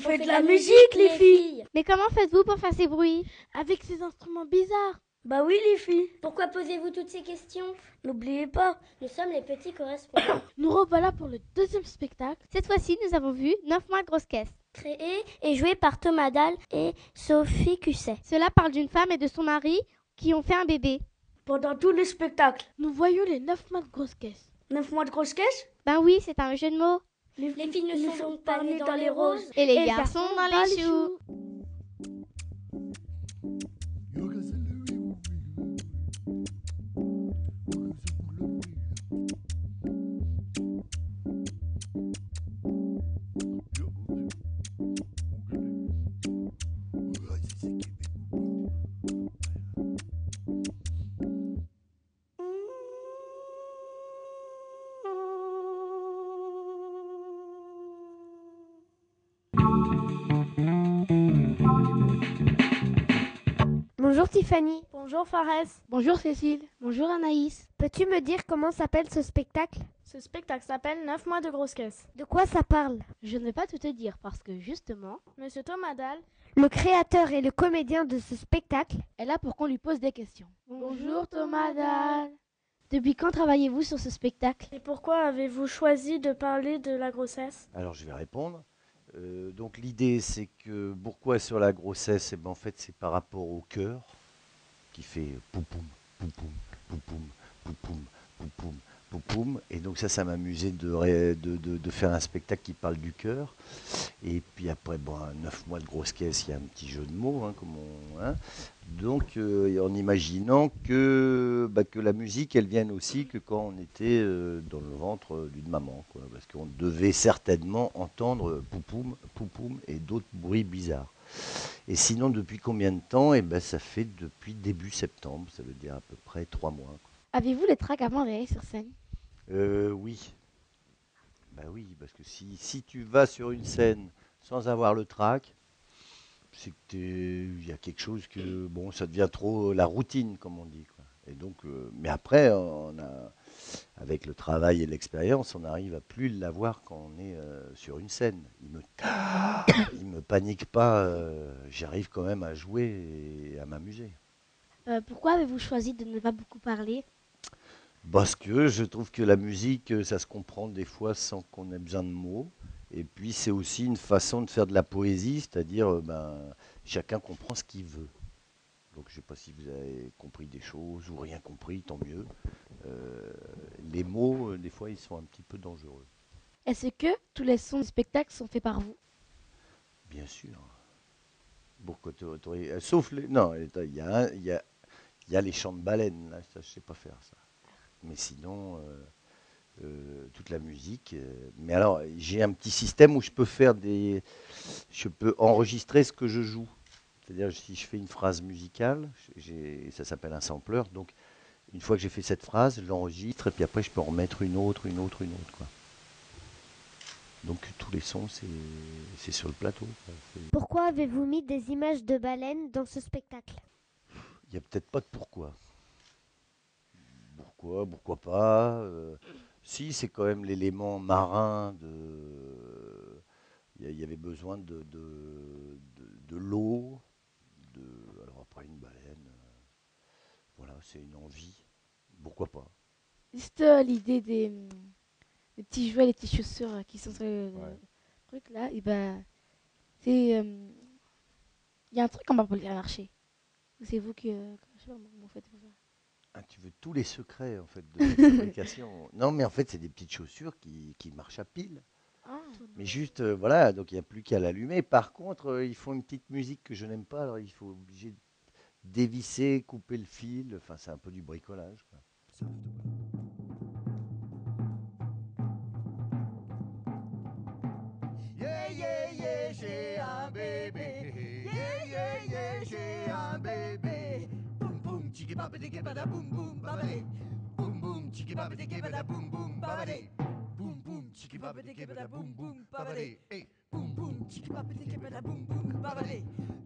fait de la musique, les filles. Mais comment faites-vous pour faire ces bruits Avec ces instruments bizarres. Bah oui, les filles. Pourquoi posez-vous toutes ces questions? N'oubliez pas, Nous sommes les petits correspondants. nous revoilà pour le deuxième spectacle. Cette fois-ci, nous avons vu 9 mois de grosse caisse. Créé et joué par Thomas Dahl et Sophie Cusset. Cela parle d'une femme et de son mari qui ont fait un bébé. Pendant tout le spectacle, nous voyons les neuf mois de grosse caisse. Neuf mois de grosse caisse Ben oui, c'est un jeu de mots. Les filles ne sont pas nées dans les roses. Et les garçons dans les choux. Tiffany. Bonjour Fares. Bonjour Cécile. Bonjour Anaïs. Peux-tu me dire comment s'appelle ce spectacle? Ce spectacle s'appelle 9 mois de grosse caisse. De quoi ça parle? Je ne vais pas tout te dire parce que justement, Monsieur Thomas Dahl, Le créateur et le comédien de ce spectacle est là pour qu'on lui pose des questions. Bonjour, Thomas Dahl. Depuis quand travaillez-vous sur ce spectacle? Et pourquoi avez-vous choisi de parler de la grossesse? Alors je vais répondre. Euh, donc l'idée c'est que pourquoi sur la grossesse? Eh ben, En fait c'est par rapport au cœur qui fait poupoum, poupoum, poupoum, poupoum, poupoum, poupoum. Et donc ça, ça m'amusait de, de, de- faire un spectacle qui parle du cœur. Et puis après, bon, neuf mois de grosse caisse, il y a un petit jeu de mots, hein, hein. Donc euh, en imaginant que, bah, que la musique, elle vienne aussi que quand on était euh, dans le ventre d'une maman. Parce qu'on devait certainement entendre poupoum, poupoum et d'autres bruits bizarres. Et sinon, depuis combien de temps? Eh ben, ça fait depuis début septembre, ça veut dire à peu près trois mois. quoi. Avez-vous les tracks avant d'aller sur scène? Euh, oui. Bah oui, parce que si, si tu vas sur une scène sans avoir le track, c'est que t'es- il y a quelque chose que bon, ça devient trop la routine, comme on dit. Quoi. Et donc, euh, mais après, on a, avec le travail et l'expérience, on arrive à plus l'avoir quand on est euh, sur une scène. Il me, il me panique pas. euh, J'arrive quand même à jouer et à m'amuser. Euh, Pourquoi avez-vous choisi de ne pas beaucoup parler? Parce que je trouve que la musique, euh, ça se comprend des fois sans qu'on ait besoin de mots. Et puis c'est aussi une façon de faire de la poésie, c'est-à-dire euh, ben, chacun comprend ce qu'il veut. Donc je ne sais pas si vous avez compris des choses ou rien compris, tant mieux. Euh, les mots, euh, des fois, ils sont un petit peu dangereux. Est-ce que tous les sons du spectacle sont faits par vous? Bien sûr. Euh, Sauf les. Non, il y a, un- il y, a, il y a les chants de baleines, là, ça, je sais pas faire ça. Mais sinon, euh, euh, toute la musique. euh, mais alors, j'ai un petit système où je peux faire des. Je peux enregistrer ce que je joue. C'est-à-dire, si je fais une phrase musicale, ça s'appelle un sampler. Donc, une fois que j'ai fait cette phrase, je l'enregistre et puis après, je peux en remettre une autre, une autre, une autre. Quoi. Donc, tous les sons, c'est sur le plateau. quoi. Pourquoi avez-vous mis des images de baleines dans ce spectacle? Il n'y a peut-être pas de pourquoi. Pourquoi, pourquoi pas euh, Si, c'est quand même l'élément marin de. Il y avait besoin de, de, de- de l'eau. De... Alors après, une baleine. euh, Voilà, c'est une envie. Pourquoi pas? Juste euh, l'idée des, hum, des petits jouets, les petites chaussures euh, qui sont sur le Ouais. truc là, et ben c'est hum, il y a un truc qu'on va pas le marché. C'est vous qui euh, je sais pas comment vous faites pour. Ah, tu veux tous les secrets en fait de la fabrication Non, mais en fait, c'est des petites chaussures qui, qui marchent à pile. Ah. Mais juste, euh, voilà, donc il n'y a plus qu'à l'allumer. Par contre, euh, ils font une petite musique que je n'aime pas, alors il faut obligé de dévisser, couper le fil. Enfin, c'est un peu du bricolage. quoi. Yeah, yeah, yeah, j'ai un bébé. Yeah, yeah, yeah, j'ai un bébé. Boum, boum, tiki babidi bada boum, boum, babadi. Boum, boum, tiki babidi bada boum, boum, babadi. Boum, boum, tiki babidi bada boum, boum, babadi. Hey, boum, boum, tiki babidi bada boum, boum, babadi.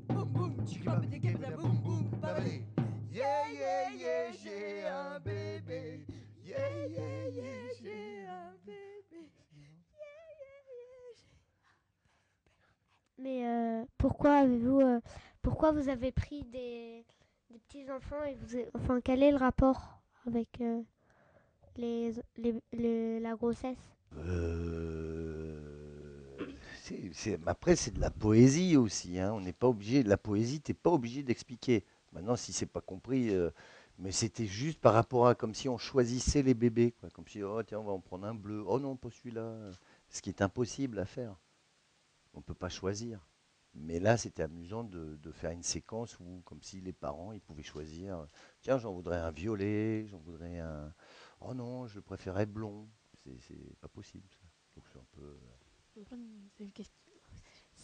Boum, boum, tiki babidi bada boum, boum, babadi. Yeah, yeah, yeah, j'ai un bébé. Yeah, yeah, yeah, j'ai un bébé. Mais euh, pourquoi avez-vous, euh, pourquoi vous avez pris des, des petits enfants et vous, enfin quel est le rapport avec euh, les, les, les- la grossesse? Euh, c'est- c'est- après, c'est de la poésie aussi. hein. On n'est pas obligé. La poésie, t'es pas obligé d'expliquer. Maintenant, si c'est pas compris, euh, mais c'était juste par rapport à comme si on choisissait les bébés. Comme si oh tiens, on va en prendre un bleu. Oh non, pas celui-là. Ce qui est impossible à faire. On peut pas choisir. Mais là, c'était amusant de, faire une séquence où, comme si les parents, ils pouvaient choisir. Tiens, j'en voudrais un violet, j'en voudrais un. Oh non, je préférais blond. C'est pas possible. Ça. Donc un peu. euh, C'est une question.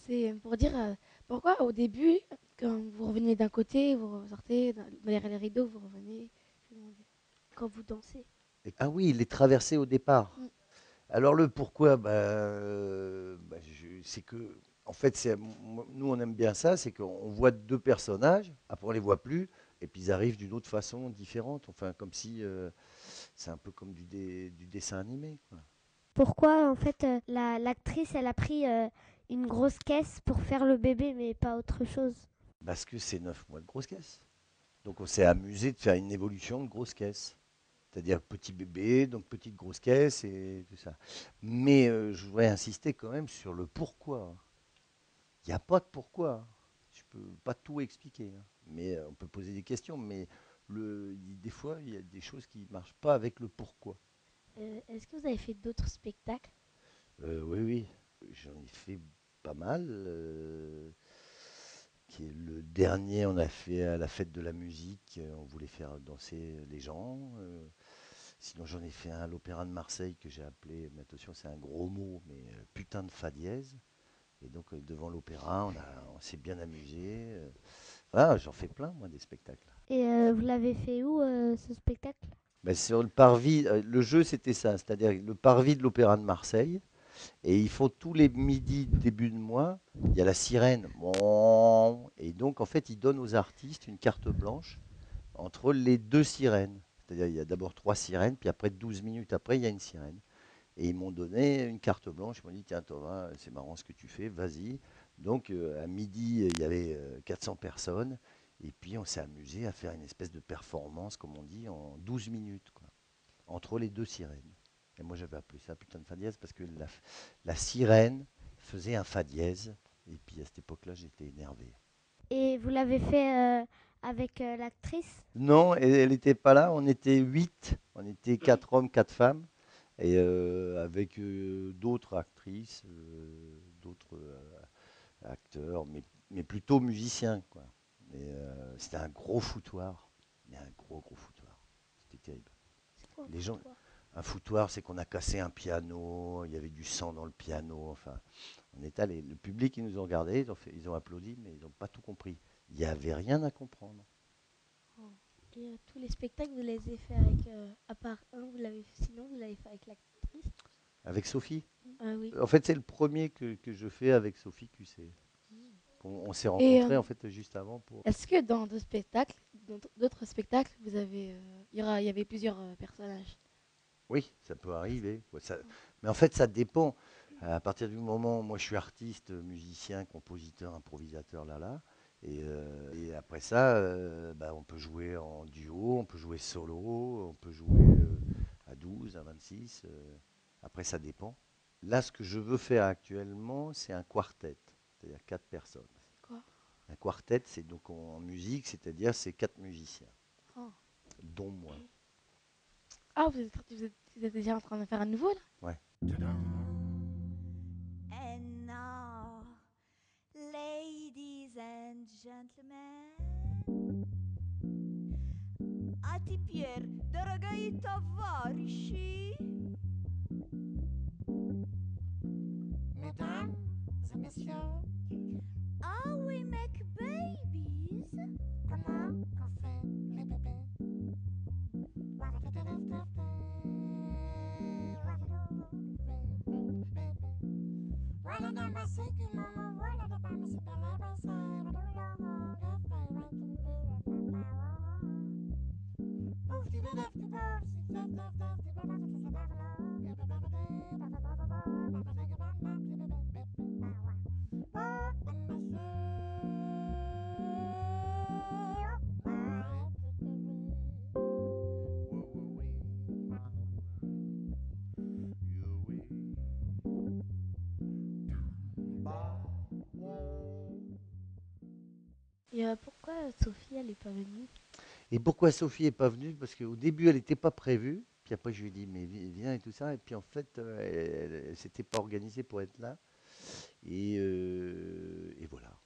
C'est pour dire euh, pourquoi au début, quand vous revenez d'un côté, vous sortez dans- derrière les rideaux, vous revenez. quand vous dansez Ah oui, il est traversé au départ. Mm. Alors le pourquoi, bah, euh, bah, je- c'est que, en fait, nous on aime bien ça, c'est qu'on voit deux personnages, après on les voit plus, et puis ils arrivent d'une autre façon différente. Enfin, comme si euh, c'est un peu comme du, dé- du dessin animé. quoi. Pourquoi en fait euh, la- l'actrice elle a pris euh, une grosse caisse pour faire le bébé mais pas autre chose Parce que c'est neuf mois de grosse caisse. Donc on s'est amusé de faire une évolution de grosse caisse. C'est-à-dire petit bébé, donc petite grosse caisse et tout ça. Mais euh, je voudrais insister quand même sur le pourquoi. Il n'y a pas de pourquoi. Je peux pas tout expliquer. hein. Mais euh, on peut poser des questions, mais le, des fois, il y a des choses qui ne marchent pas avec le pourquoi. Euh, Est-ce que vous avez fait d'autres spectacles? Oui, oui. J'en ai fait pas mal. euh, qui est le dernier, on a fait à la fête de la musique. euh, On voulait faire danser les gens. euh, sinon, j'en ai fait un à l'Opéra de Marseille que j'ai appelé, mais attention, c'est un gros mot, mais putain de fa dièse. Et donc, devant l'opéra, on, a- on s'est bien amusé. Voilà, j'en fais plein, moi, des spectacles. Et euh, vous l'avez fait où euh, ce spectacle? Ben, sur le parvis, le jeu c'était ça, c'est-à-dire le parvis de l'Opéra de Marseille. Et ils font tous les midis, début de mois, il y a la sirène. Et donc en fait, ils donnent aux artistes une carte blanche entre les deux sirènes. C'est-à-dire il y a d'abord trois sirènes, puis après 12 minutes après, il y a une sirène. Et ils m'ont donné une carte blanche. Ils m'ont dit Tiens, Thomas, c'est marrant ce que tu fais, vas-y. Donc euh, à midi, il y avait euh, 400 personnes. Et puis on s'est amusé à faire une espèce de performance, comme on dit, en 12 minutes, entre les deux sirènes. Et moi j'avais appelé ça putain de fa dièse parce que la, la sirène faisait un fa dièse. Et puis à cette époque-là, j'étais énervé. Et vous l'avez fait euh, avec euh, l'actrice? Non, elle n'était pas là. On était huit. On était quatre hommes, quatre femmes. Et euh, avec euh, d'autres actrices, euh, d'autres euh, acteurs, mais, mais plutôt musiciens. Quoi. Et, euh, c'était un gros foutoir. Mais un gros, gros foutoir. C'était terrible. Les gens, un foutoir, c'est qu'on a cassé un piano, il y avait du sang dans le piano. Enfin, on est allé. Le public, ils nous ont regardés, ils ont, fait- ils ont applaudi, mais ils n'ont pas tout compris. Il n'y avait rien à comprendre. Et euh, tous les spectacles, vous les avez fait avec, euh, à part un, vous l'avez, sinon vous l'avez fait avec l'actrice? Avec Sophie? Ah oui. En fait, c'est le premier que, que je fais avec Sophie QC. On, on s'est rencontrés euh, en fait juste avant pour. Est-ce que dans d'autres spectacles, dans d'autres spectacles, vous avez, il y aura, il y avait plusieurs personnages? Oui, ça peut arriver. Ça- Mais en fait, ça dépend. À partir du moment, moi, je suis artiste, musicien, compositeur, improvisateur, là, là. Et, euh, et après ça, euh, bah, on peut jouer en duo, on peut jouer solo, on peut jouer euh, à 12, à 26. euh. après, ça dépend. Là, ce que je veux faire actuellement, c'est un quartet, c'est-à-dire quatre personnes. C'est quoi? Un quartet, c'est donc en, en musique, c'est-à-dire c'est quatre musiciens, Oh. dont moi. Ah, vous êtes, vous, êtes, vous êtes déjà en train de faire un nouveau là And now, ladies and gentlemen, а теперь, дорогие товарищи, Mesdames et messieurs, How we make babies? sinking. Pourquoi Sophie, elle n'est pas venue? Et pourquoi Sophie n'est pas venue? Parce qu'au début, elle n'était pas prévue. Puis après, je lui ai dit, mais vi- viens et tout ça. Et puis en fait, euh, elle ne s'était pas organisée pour être là. Et, euh, et voilà,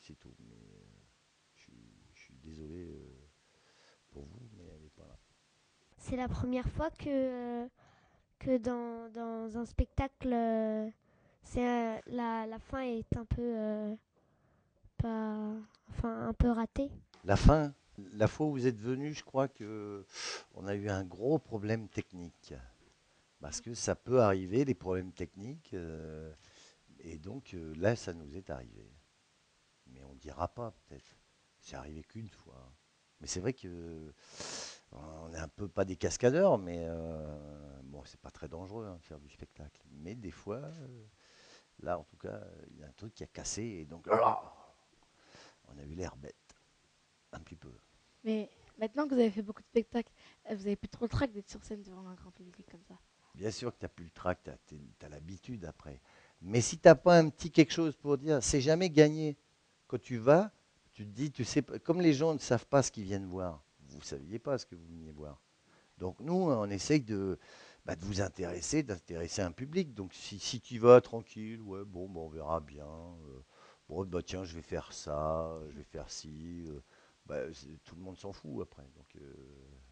c'est tout. Mais euh, je, suis, je suis désolé euh, pour vous, mais elle n'est pas là. C'est la première fois que, que dans, dans un spectacle, c'est la, la fin est un peu euh, enfin un peu ratée. La fin, la fois où vous êtes venu, je crois que on a eu un gros problème technique. Parce que ça peut arriver, les problèmes techniques. euh, et donc euh, là, ça nous est arrivé. Mais on ne dira pas, peut-être. C'est arrivé qu'une fois. Mais c'est vrai que on n'est un peu pas des cascadeurs, mais euh, bon, c'est pas très dangereux hein, faire du spectacle. Mais des fois, euh, là, en tout cas, il y a un truc qui a cassé et donc ah, on a eu l'air bête. Un petit peu. Mais maintenant que vous avez fait beaucoup de spectacles, euh, vous avez plus trop le trac d'être sur scène devant un grand public comme ça. Bien sûr que tu n'as plus le trac, tu as, l'habitude après. Mais si tu n'as pas un petit quelque chose pour dire, c'est jamais gagné. Quand tu vas, tu te dis, tu sais, comme les gens ne savent pas ce qu'ils viennent voir, vous ne saviez pas ce que vous veniez voir. Donc nous, on essaye de, bah, de vous intéresser, d'intéresser un public. Donc si, si tu vas tranquille, ouais, bon, bah, on verra bien. euh, bon, bah, tiens, je vais faire ça, je vais faire ci. euh, bah, c'est- tout le monde s'en fout après. Donc euh,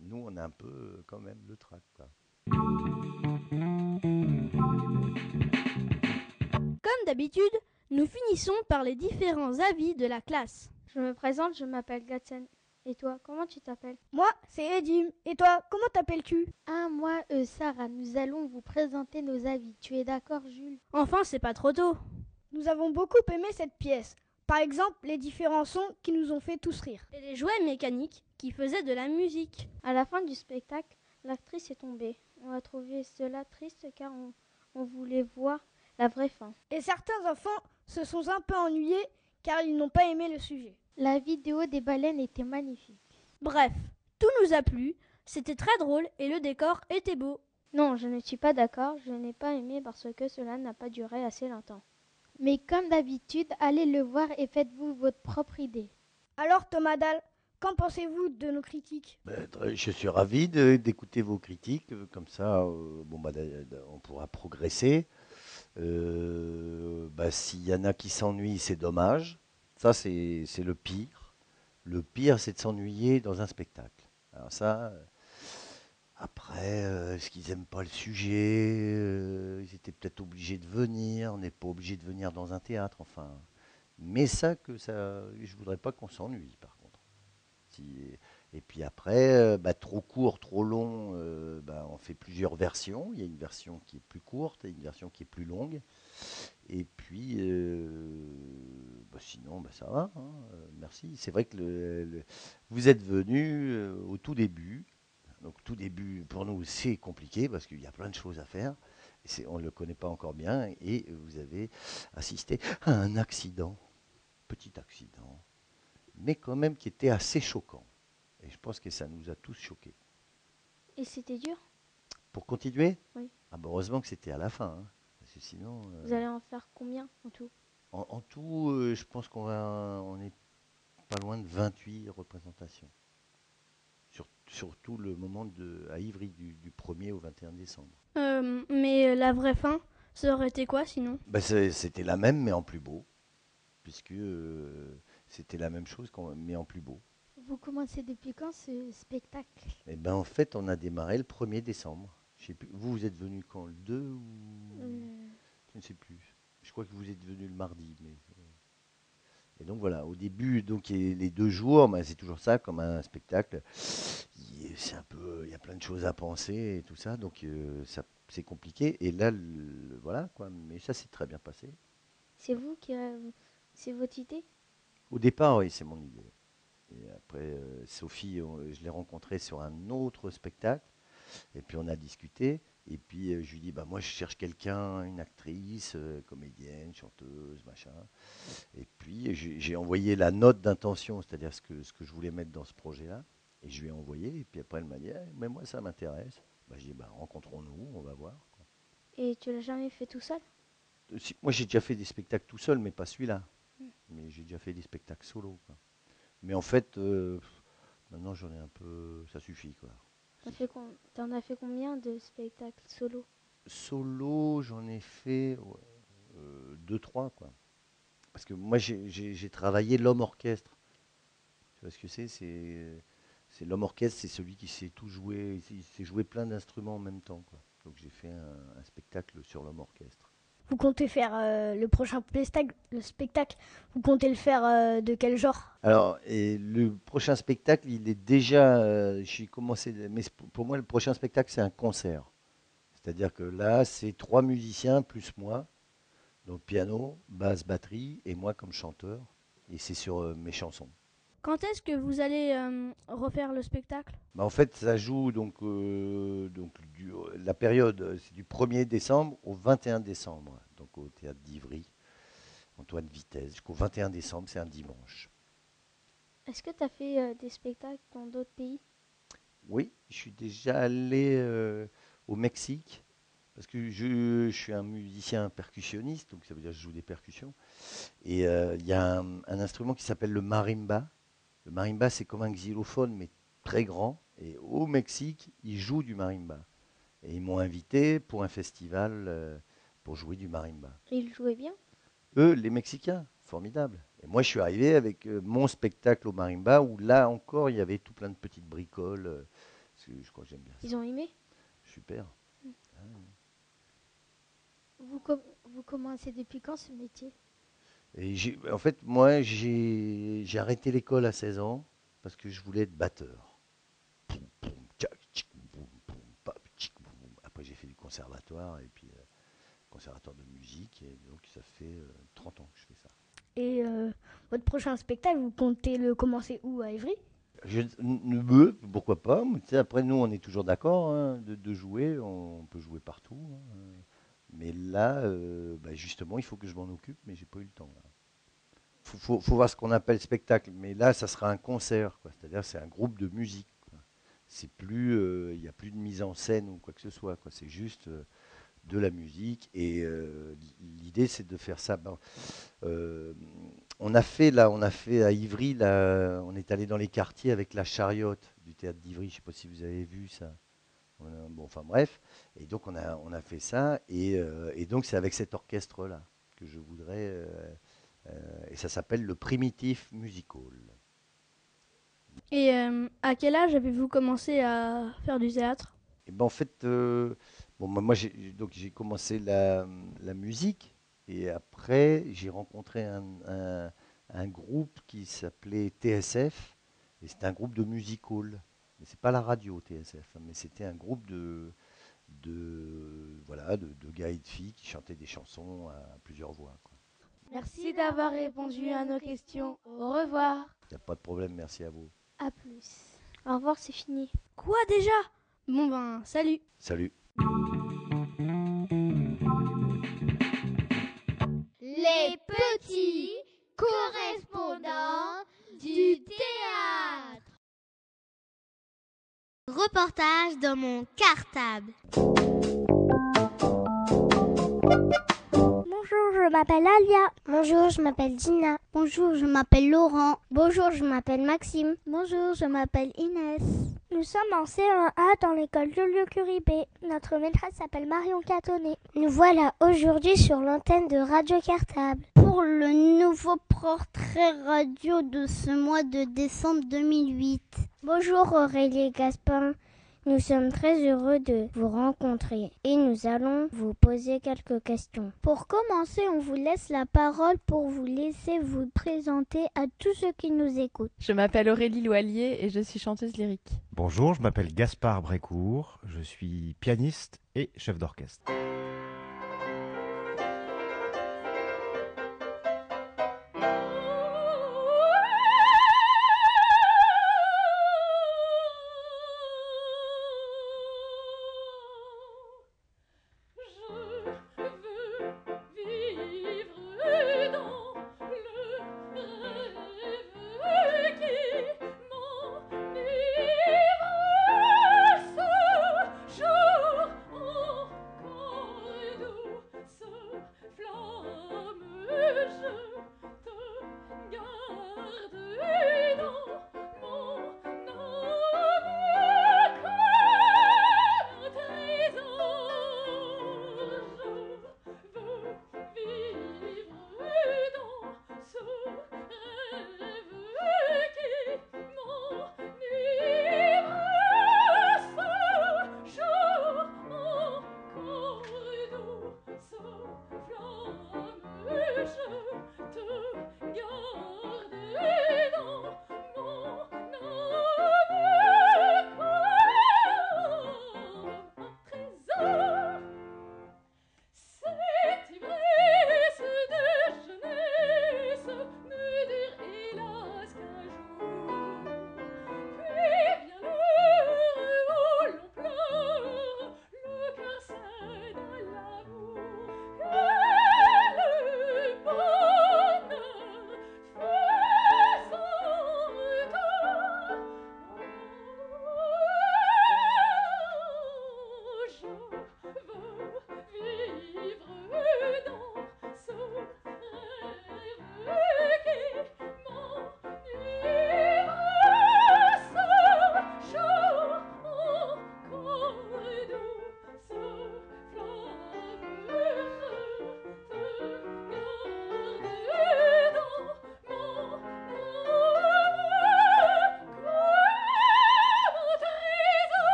nous, on a un peu euh, quand même le trac. quoi. Comme d'habitude, nous finissons par les différents avis de la classe. Je me présente, je m'appelle Gatsen. Et toi, comment tu t'appelles? Moi, c'est Edim. Et toi, comment t'appelles-tu? Ah, moi, euh, Sarah, nous allons vous présenter nos avis. Tu es d'accord, Jules? Enfin, c'est pas trop tôt. Nous avons beaucoup aimé cette pièce. Par exemple, les différents sons qui nous ont fait tous rire. Et les jouets mécaniques qui faisaient de la musique. À la fin du spectacle, l'actrice est tombée. On a trouvé cela triste car on, on voulait voir la vraie fin. Et certains enfants se sont un peu ennuyés car ils n'ont pas aimé le sujet. La vidéo des baleines était magnifique. Bref, tout nous a plu, c'était très drôle et le décor était beau. Non, je ne suis pas d'accord, je n'ai pas aimé parce que cela n'a pas duré assez longtemps. Mais comme d'habitude, allez le voir et faites-vous votre propre idée. Alors Thomas Dahl, qu'en pensez-vous de nos critiques? Ben, je suis ravi d'écouter vos critiques. Comme ça, euh, bon, bah, on pourra progresser. Euh, bah, S'il y en a qui s'ennuient, c'est dommage. Ça, c'est c'est le pire. Le pire, c'est de s'ennuyer dans un spectacle. Alors ça, euh, après, euh, est-ce qu'ils n'aiment pas le sujet Euh, Ils étaient peut-être obligés de venir. On n'est pas obligé de venir dans un théâtre, enfin. Mais ça, que ça, je voudrais pas qu'on s'ennuie, par contre. Et puis après, euh, bah, trop court, trop long, bah, on fait plusieurs versions. Il y a une version qui est plus courte et une version qui est plus longue. Et puis, bah, sinon, bah, ça va. hein, merci. C'est vrai que le- vous êtes venu au tout début. Donc, tout début, pour nous, c'est compliqué parce qu'il y a plein de choses à faire. On ne le connaît pas encore bien. Et vous avez assisté à un accident, petit accident, mais quand même qui était assez choquant. Et je pense que ça nous a tous choqués. Et c'était dur? Pour continuer? Oui. ah bah Heureusement que c'était à la fin. hein, parce que sinon, euh, Vous allez en faire combien en tout? En, en tout, euh, je pense qu'on va, on est pas loin de 28 représentations. Sur, surtout le moment de, à Ivry du, du 1er au 21 décembre. Euh, mais la vraie fin, ça aurait été quoi sinon? Bah, c'était la même, mais en plus beau. Puisque euh, c'était la même chose, qu'on- mais en plus beau. Vous commencez depuis quand ce spectacle? Et ben en fait, on a démarré le 1er décembre. Je sais plus, vous, vous êtes venu quand? Le 2 ou? Euh, Je ne sais plus. Je crois que vous êtes venu le mardi. Mais, Et donc voilà, au début, donc les deux jours, bah, c'est toujours ça, comme un spectacle. Il- C'est un peu, il y a plein de choses à penser et tout ça, donc euh, ça, c'est compliqué. Et là, le- voilà quoi. Mais ça s'est très bien passé. C'est vous qui. euh, C'est votre idée? Au départ, oui, c'est mon idée. Et après, euh, Sophie, je l'ai rencontrée sur un autre spectacle. Et puis on a discuté. Et puis euh, je lui dis, bah, moi je cherche quelqu'un, une actrice, euh, comédienne, chanteuse, machin. Et puis j'ai envoyé la note d'intention, c'est-à-dire ce que, ce que je voulais mettre dans ce projet-là. Et je lui ai envoyé. Et puis après, elle m'a dit, Eh, mais moi ça m'intéresse. Bah, j'ai dit, bah, rencontrons-nous, on va voir. quoi. Et tu l'as jamais fait tout seul? Euh, si- moi j'ai déjà fait des spectacles tout seul, mais pas celui-là. Mais j'ai déjà fait des spectacles solo. quoi. Mais en fait, euh, maintenant j'en ai un peu. Ça suffit quoi. T'en fait as fait combien de spectacles solo? Solo, j'en ai fait ouais, euh, deux, trois quoi. Parce que moi j'ai- travaillé l'homme orchestre. Tu vois ce que c'est? L'homme orchestre, c'est celui qui sait tout jouer, il sait jouer plein d'instruments en même temps. Donc j'ai fait un spectacle sur l'homme orchestre. Vous comptez faire euh, le prochain spectacle, le spectacle, vous comptez le faire euh, de quel genre? Alors, le prochain spectacle, il est déjà. euh, J'ai commencé. Mais pour moi, le prochain spectacle, c'est un concert. C'est-à-dire que là, c'est trois musiciens plus moi. Donc, piano, basse, batterie, et moi comme chanteur. Et c'est sur mes chansons. Quand est-ce que vous allez euh, refaire le spectacle? Bah, en fait, ça joue donc, euh, donc du- la période, c'est du 1er décembre au 21 décembre, donc au théâtre d'Ivry, Antoine Vitesse. Jusqu'au 21 décembre, c'est un dimanche. Est-ce que tu as fait euh, des spectacles dans d'autres pays? Oui, je suis déjà allé au Mexique parce que je, je suis un musicien percussionniste, donc ça veut dire que je joue des percussions. Et il y a un, un instrument qui s'appelle le marimba. Le marimba, c'est comme un xylophone, mais très grand. Et au Mexique, ils jouent du marimba. Et ils m'ont invité pour un festival euh, pour jouer du marimba. Et il jouait bien? Eux, les Mexicains, formidable. Et moi, je suis arrivé avec euh, mon spectacle au marimba où là encore, il y avait tout plein de petites bricoles. euh, je crois que j'aime bien ça. Ils ont aimé? Super. Vous, com- vous commencez depuis quand ce métier? Et en fait, moi, j'ai arrêté l'école à 16 ans parce que je voulais être batteur. Après, j'ai fait du conservatoire et puis euh, conservatoire de musique. Et donc, ça fait euh, 30 ans que je fais ça. Et euh, votre prochain spectacle, vous comptez le commencer où à Évry? Je pourquoi pas. après, nous, on est toujours d'accord hein, de, de jouer. On peut jouer partout. hein. Mais là, euh, bah, justement, il faut que je m'en occupe, mais j'ai pas eu le temps. Il faut, voir ce qu'on appelle spectacle. Mais là, ça sera un concert. C'est-à-dire, c'est un groupe de musique. C'est plus, euh, il n'y a plus de mise en scène ou quoi que ce soit. C'est juste euh, de la musique. Et euh, l'idée, c'est de faire ça. Euh, on a fait là, on a fait à Ivry, on est allé dans les quartiers avec la chariote du théâtre d'Ivry. Je ne sais pas si vous avez vu ça. Bon, enfin bref. Et donc on a, on a fait ça. Et, euh, et donc c'est avec cet orchestre-là que je voudrais. euh, euh, et ça s'appelle le Primitif Musical. Et euh, à quel âge avez-vous commencé à faire du théâtre? Et ben en fait, bon, moi, j'ai, commencé la, la musique et après j'ai rencontré un, un- un groupe qui s'appelait TSF et c'était un groupe de music hall. Mais c'est pas la radio TSF, hein, mais c'était un groupe de, de voilà de, de gars et de filles qui chantaient des chansons à plusieurs voix. quoi. Merci d'avoir répondu à nos questions. Au revoir. Il n'y a pas de problème, merci à vous. À plus. Au revoir, c'est fini. Quoi déjà? Bon ben, salut Salut. Les petits correspondants du théâtre. Reportage dans mon cartable. Bonjour, je m'appelle Alia. Bonjour, je m'appelle Dina. Bonjour, je m'appelle Laurent. Bonjour, je m'appelle Maxime. Bonjour, je m'appelle Inès. Nous sommes en C1A dans l'école Julio Curibé. Notre maîtresse s'appelle Marion Catonnet. Nous voilà aujourd'hui sur l'antenne de Radio Cartable. Pour le nouveau portrait radio de ce mois de décembre 2008. Bonjour Aurélie et Gaspard. Nous sommes très heureux de vous rencontrer et nous allons vous poser quelques questions. Pour commencer, on vous laisse la parole pour vous laisser vous présenter à tous ceux qui nous écoutent. Je m'appelle Aurélie Loalier et je suis chanteuse lyrique. Bonjour, je m'appelle Gaspard Brécourt, je suis pianiste et chef d'orchestre.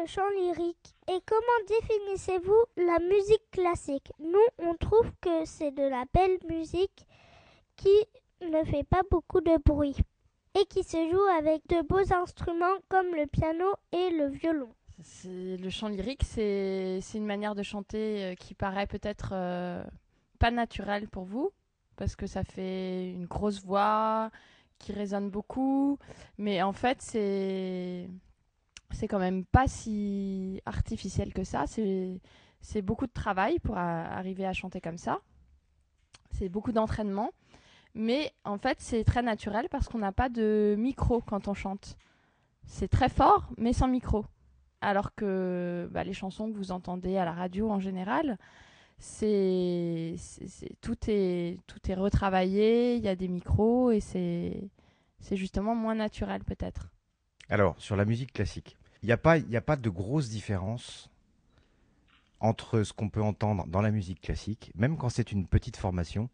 Le chant lyrique Et comment définissez-vous la musique classique? Nous, on trouve que c'est de la belle musique qui ne fait pas beaucoup de bruit et qui se joue avec de beaux instruments comme le piano et le violon. Le chant lyrique, c'est c'est une manière de chanter euh, qui paraît peut-être euh, pas naturelle pour vous, parce que ça fait une grosse voix qui résonne beaucoup, mais en fait, c'est c'est quand même pas si artificiel que ça. C'est beaucoup de travail pour arriver à chanter comme ça. C'est beaucoup d'entraînement, mais en fait, c'est très naturel parce qu'on n'a pas de micro quand on chante. C'est très fort, mais sans micro. Alors que bah, les chansons que vous entendez à la radio en général, c'est, tout, est, tout est retravaillé, il y a des micros et c'est justement moins naturel peut-être. Alors, sur la musique classique, il n'y a, pas- a pas de grosse différence entre ce qu'on peut entendre dans la musique classique, même quand c'est une petite formation.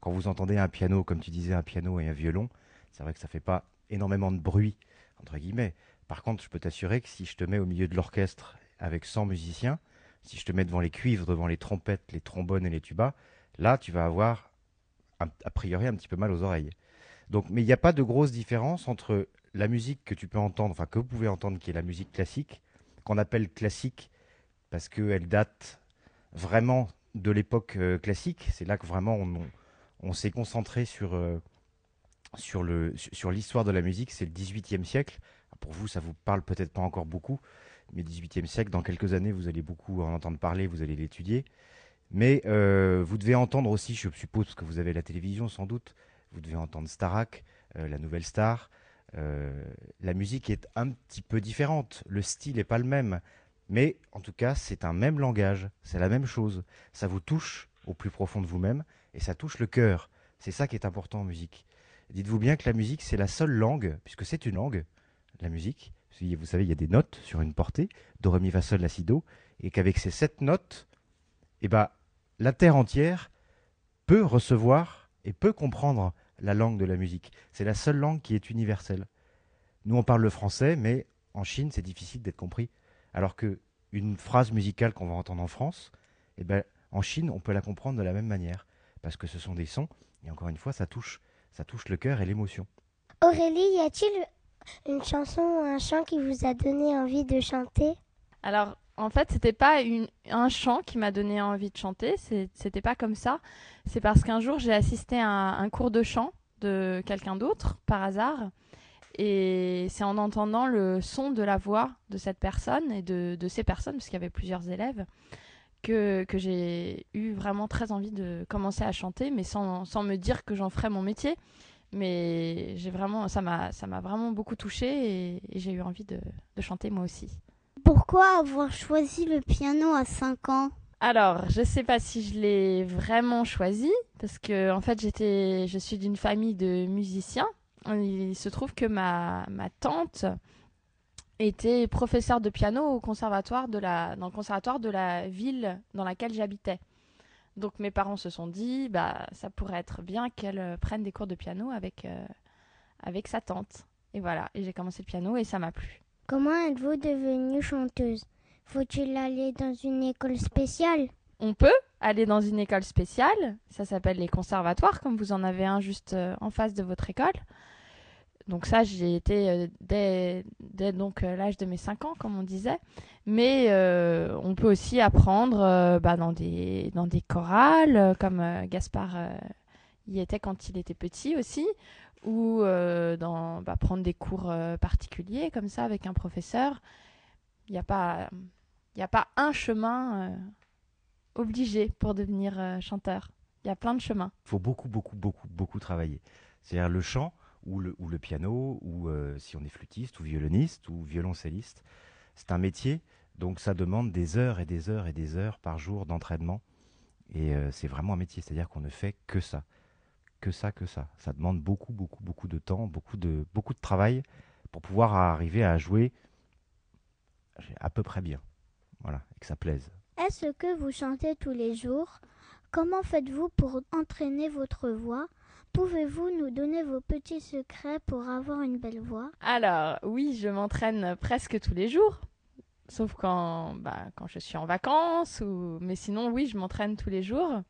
Quand vous entendez un piano, comme tu disais, un piano et un violon, c'est vrai que ça fait pas énormément de bruit, entre guillemets. Par contre, je peux t'assurer que si je te mets au milieu de l'orchestre avec 100 musiciens, si je te mets devant les cuivres, devant les trompettes, les trombones et les tubas, là, tu vas avoir a priori un petit peu mal aux oreilles. Donc, mais il n'y a pas de grosse différence entre la musique que tu peux entendre, enfin que vous pouvez entendre, qui est la musique classique, qu'on appelle classique parce qu'elle date vraiment de l'époque euh, classique. C'est là que vraiment on, s'est concentré sur, euh, sur, l'histoire de la musique. C'est le 18e siècle. Pour vous, ça vous parle peut-être pas encore beaucoup, mais 18e siècle, dans quelques années, vous allez beaucoup en entendre parler, vous allez l'étudier. Mais euh, vous devez entendre aussi, je suppose, que vous avez la télévision sans doute, vous devez entendre Starak, la nouvelle star. Euh, la musique est un petit peu différente, le style n'est pas le même, mais en tout cas c'est un même langage, c'est la même chose. Ça vous touche au plus profond de vous-même et ça touche le cœur. C'est ça qui est important en musique. Dites-vous bien que la musique c'est la seule langue, puisque c'est une langue, la musique. Vous savez, il y a des notes sur une portée, do, ré, mi, fa, sol, la, si, do, et qu'avec ces sept notes, eh ben, la terre entière peut recevoir et peut comprendre la langue de la musique. C'est la seule langue qui est universelle. Nous, on parle le français, mais en Chine, c'est difficile d'être compris. Alors que une phrase musicale qu'on va entendre en France, eh ben, en Chine, on peut la comprendre de la même manière, parce que ce sont des sons, et encore une fois, ça touche, ça touche le cœur et l'émotion. Aurélie, y a-t-il une chanson ou un chant qui vous a donné envie de chanter? Alors, en fait, c'était pas un chant qui m'a donné envie de chanter, c'était pas comme ça. C'est parce qu'un jour, j'ai assisté à un, cours de chant de quelqu'un d'autre, par hasard. Et c'est en entendant le son de la voix de cette personne et de, ces personnes, parce qu'il y avait plusieurs élèves, que, j'ai eu vraiment très envie de commencer à chanter, mais sans, me dire que j'en ferais mon métier. Mais j'ai vraiment, ça m'a, vraiment beaucoup touchée et, j'ai eu envie de chanter moi aussi. Pourquoi avoir choisi le piano à 5 ans? Alors, je sais pas si je l'ai vraiment choisi parce que en fait, j'étais je suis d'une famille de musiciens. Il se trouve que ma, ma tante était professeure de piano au conservatoire de la dans le conservatoire de la ville dans laquelle j'habitais. Donc mes parents se sont dit bah ça pourrait être bien qu'elle euh, prenne des cours de piano avec euh, avec sa tante. Et voilà, j'ai commencé le piano et ça m'a plu. Comment êtes-vous devenue chanteuse? Faut-il aller dans une école spéciale? On peut aller dans une école spéciale, ça s'appelle les conservatoires, comme vous en avez un juste euh, en face de votre école. Donc ça, j'y été euh, dès, dès donc euh, l'âge de mes 5 ans, comme on disait. Mais on peut aussi apprendre bah, dans, des, dans des chorales, comme Gaspard y était quand il était petit aussi, ou euh, dans, bah, prendre des cours euh, particuliers, comme ça, avec un professeur. Il n'y a, pas- a pas un chemin euh, obligé pour devenir chanteur. Il y a plein de chemins. Il faut beaucoup, beaucoup, beaucoup, beaucoup travailler. C'est-à-dire le chant ou le, ou le piano, ou si on est flûtiste ou violoniste ou violoncelliste, c'est un métier, donc ça demande des heures et des heures et des heures par jour d'entraînement. Et c'est vraiment un métier, c'est-à-dire qu'on ne fait que ça. Que ça, que ça. Ça demande beaucoup, beaucoup, beaucoup de temps, beaucoup de, beaucoup de travail pour pouvoir arriver à jouer à peu près bien. Voilà, et que ça plaise. Est-ce que vous chantez tous les jours? Comment faites-vous pour entraîner votre voix? Pouvez-vous nous donner vos petits secrets pour avoir une belle voix? Alors, oui, je m'entraîne presque tous les jours. Sauf quand, bah, quand je suis en vacances. Ou... Mais sinon, oui, je m'entraîne tous les jours.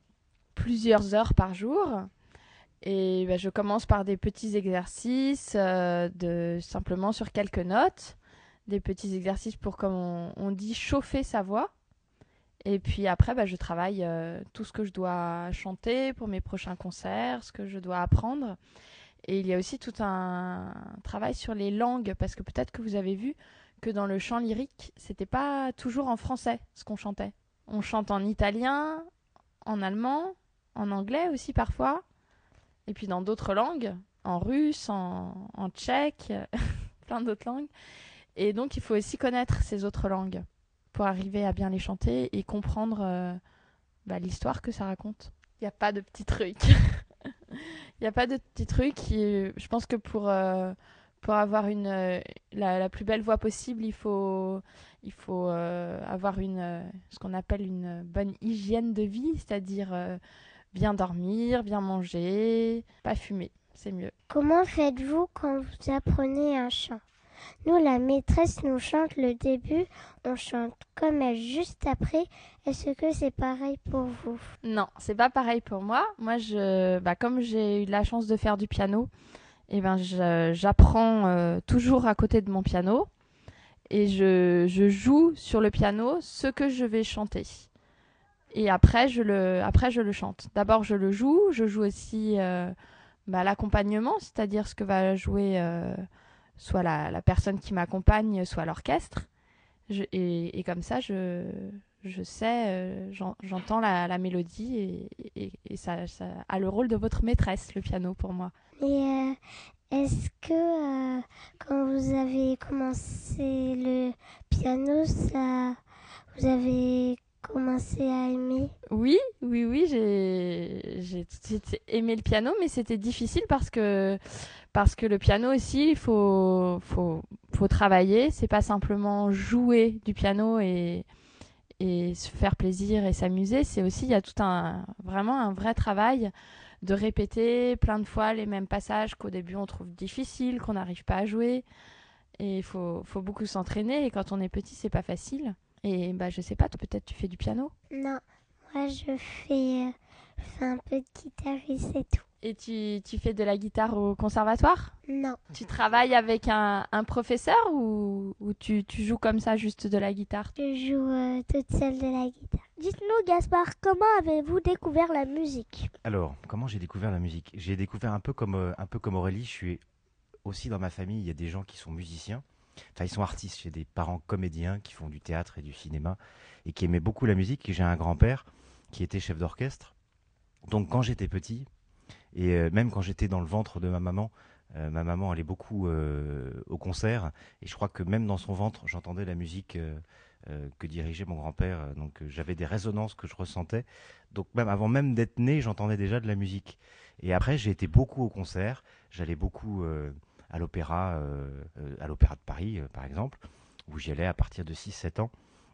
Plusieurs heures par jour. Et bah, je commence par des petits exercices, euh, de, simplement sur quelques notes. Des petits exercices pour, comme on, dit, chauffer sa voix. Et puis après, bah, je travaille euh, tout ce que je dois chanter pour mes prochains concerts, ce que je dois apprendre. Et il y a aussi tout un travail sur les langues, parce que peut-être que vous avez vu que dans le chant lyrique, c'était pas toujours en français ce qu'on chantait. On chante en italien, en allemand, en anglais aussi parfois, et puis dans d'autres langues, en russe, en, en tchèque, plein d'autres langues. Et donc il faut aussi connaître ces autres langues pour arriver à bien les chanter et comprendre euh, bah, l'histoire que ça raconte. Il n'y a pas de petits trucs. Il n'y a pas de petits trucs. qui- je pense que pour, euh, pour avoir une, euh, la, la plus belle voix possible, il faut, il faut avoir une, ce qu'on appelle une bonne hygiène de vie, c'est-à-dire bien dormir, bien manger, pas fumer, c'est mieux. Comment faites-vous quand vous apprenez un chant? Nous, la maîtresse nous chante le début, on chante comme elle juste après. Est-ce que c'est pareil pour vous? Non, c'est pas pareil pour moi. Moi, je, bah, comme j'ai eu la chance de faire du piano, eh ben, j'apprends euh, toujours à côté de mon piano et je, je joue sur le piano ce que je vais chanter. Et après, je le, après, je le chante. D'abord, je le joue. Je joue aussi euh, bah, l'accompagnement, c'est-à-dire ce que va jouer euh, soit la, la personne qui m'accompagne, soit l'orchestre. Et, et comme ça, je, je sais, euh, j'en- j'entends la, mélodie et, et- ça, a le rôle de votre maîtresse, le piano, pour moi. Et est-ce que quand vous avez commencé le piano, ça, vous avez commencé à aimer Oui, oui, oui, j'ai tout de suite aimé le piano, mais c'était difficile parce que parce que le piano aussi, il faut faut faut travailler. C'est pas simplement jouer du piano et et se faire plaisir et s'amuser. C'est aussi il y a tout un vraiment un vrai travail de répéter plein de fois les mêmes passages qu'au début on trouve difficiles, qu'on n'arrive pas à jouer. Et il faut faut beaucoup s'entraîner. Et quand on est petit, c'est pas facile. Et bah je sais pas, toi, peut-être tu fais du piano? Non, moi je fais, euh, je fais un peu de guitare et c'est tout. Et tu, tu fais de la guitare au conservatoire? Non, Tu travailles avec un, un professeur ou, ou tu, tu joues comme ça juste de la guitare? Je joue euh, toute seule de la guitare. Dites-nous, Gaspard, comment avez-vous découvert la musique? Alors, comment j'ai découvert la musique? J'ai découvert un peu comme euh, un peu comme Aurélie. Je suis aussi dans ma famille. Il y a des gens qui sont musiciens. Enfin, ils sont artistes. J'ai des parents comédiens qui font du théâtre et du cinéma et qui aimaient beaucoup la musique. J'ai un grand-père qui était chef d'orchestre. Donc, quand j'étais petit et euh, même quand j'étais dans le ventre de ma maman, euh, ma maman allait beaucoup euh, au concert et je crois que même dans son ventre, j'entendais la musique que dirigeait mon grand-père. Donc, j'avais des résonances que je ressentais. Donc même avant même d'être né, j'entendais déjà de la musique. Et après, j'ai été beaucoup au concert. J'allais beaucoup à l'opéra, euh, euh, à l'opéra de Paris, euh, par exemple, où j'y allais à partir de 6-7 ans.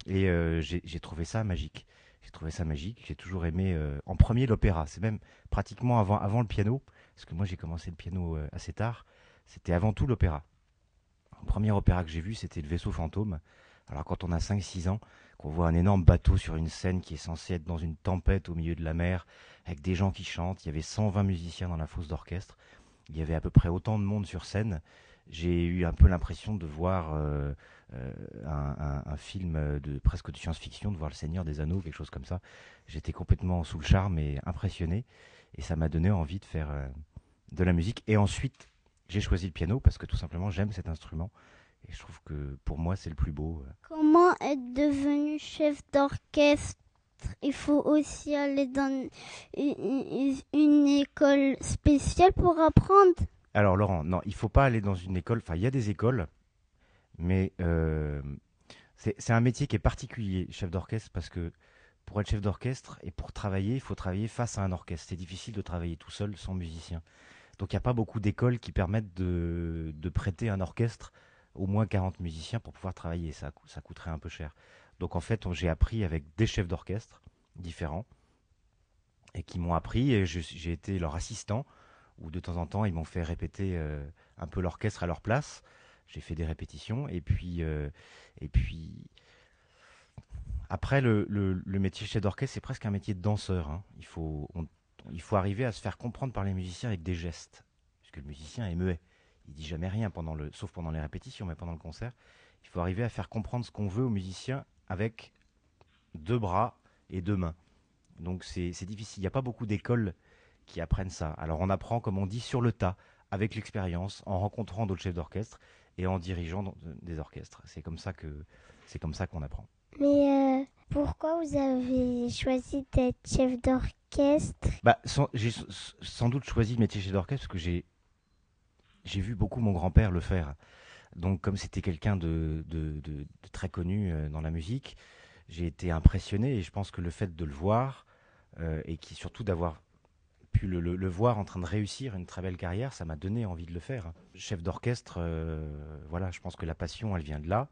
Et j'ai trouvé ça magique. J'ai trouvé ça magique. J'ai toujours aimé en premier l'opéra. C'est même pratiquement avant, avant le piano, parce que moi j'ai commencé le piano assez tard. C'était avant tout l'opéra. Le premier opéra que j'ai vu, c'était le vaisseau fantôme. Alors quand on a 5-6 ans, qu'on voit un énorme bateau sur une scène qui est censée être dans une tempête au milieu de la mer, avec des gens qui chantent. Il y avait 120 musiciens dans la fosse d'orchestre. Il y avait à peu près autant de monde sur scène. J'ai eu un peu l'impression de voir euh, euh, un, film de presque de science-fiction, de voir le Seigneur des Anneaux, quelque chose comme ça. J'étais complètement sous le charme et impressionné, et ça m'a donné envie de faire euh, de la musique. Et ensuite, j'ai choisi le piano parce que tout simplement j'aime cet instrument, et je trouve que pour moi c'est le plus beau. Comment être devenu chef d'orchestre? Il faut aussi aller dans une, école spéciale pour apprendre. Alors Laurent, non, il faut pas aller dans une école. Enfin, il y a des écoles, mais euh, c'est un métier qui est particulier, chef d'orchestre, parce que pour être chef d'orchestre et pour travailler, il faut travailler face à un orchestre. C'est difficile de travailler tout seul sans musicien. Donc il n'y a pas beaucoup d'écoles qui permettent de, prêter un orchestre au moins 40 musiciens pour pouvoir travailler. Ça coûterait un peu cher. Donc en fait, j'ai appris avec des chefs d'orchestre différents et qui m'ont appris et j'ai été leur assistant où de temps en temps ils m'ont fait répéter euh, un peu l'orchestre à leur place. J'ai fait des répétitions et puis euh, et puis après le, métier chef d'orchestre c'est presque un métier de danseur. hein. Il faut il faut arriver à se faire comprendre par les musiciens avec des gestes puisque le musicien est muet. Il dit jamais rien pendant le sauf pendant les répétitions mais pendant le concert il faut arriver à faire comprendre ce qu'on veut aux musiciens avec deux bras et deux mains. Donc c'est difficile. Il n'y a pas beaucoup d'écoles qui apprennent ça. Alors on apprend, comme on dit, sur le tas, avec l'expérience, en rencontrant d'autres chefs d'orchestre et en dirigeant dans- des orchestres. C'est comme ça que c'est comme ça qu'on apprend. Mais euh, pourquoi vous avez choisi d'être chef d'orchestre? Bah, j'ai sans doute choisi le métier chef d'orchestre parce que j'ai j'ai vu beaucoup mon grand-père le faire. Donc comme c'était quelqu'un de, très connu euh, dans la musique, j'ai été impressionné et je pense que le fait de le voir euh, et surtout d'avoir pu le, voir en train de réussir une très belle carrière, ça m'a donné envie de le faire. Chef d'orchestre, euh, voilà, je pense que la passion, elle vient de là.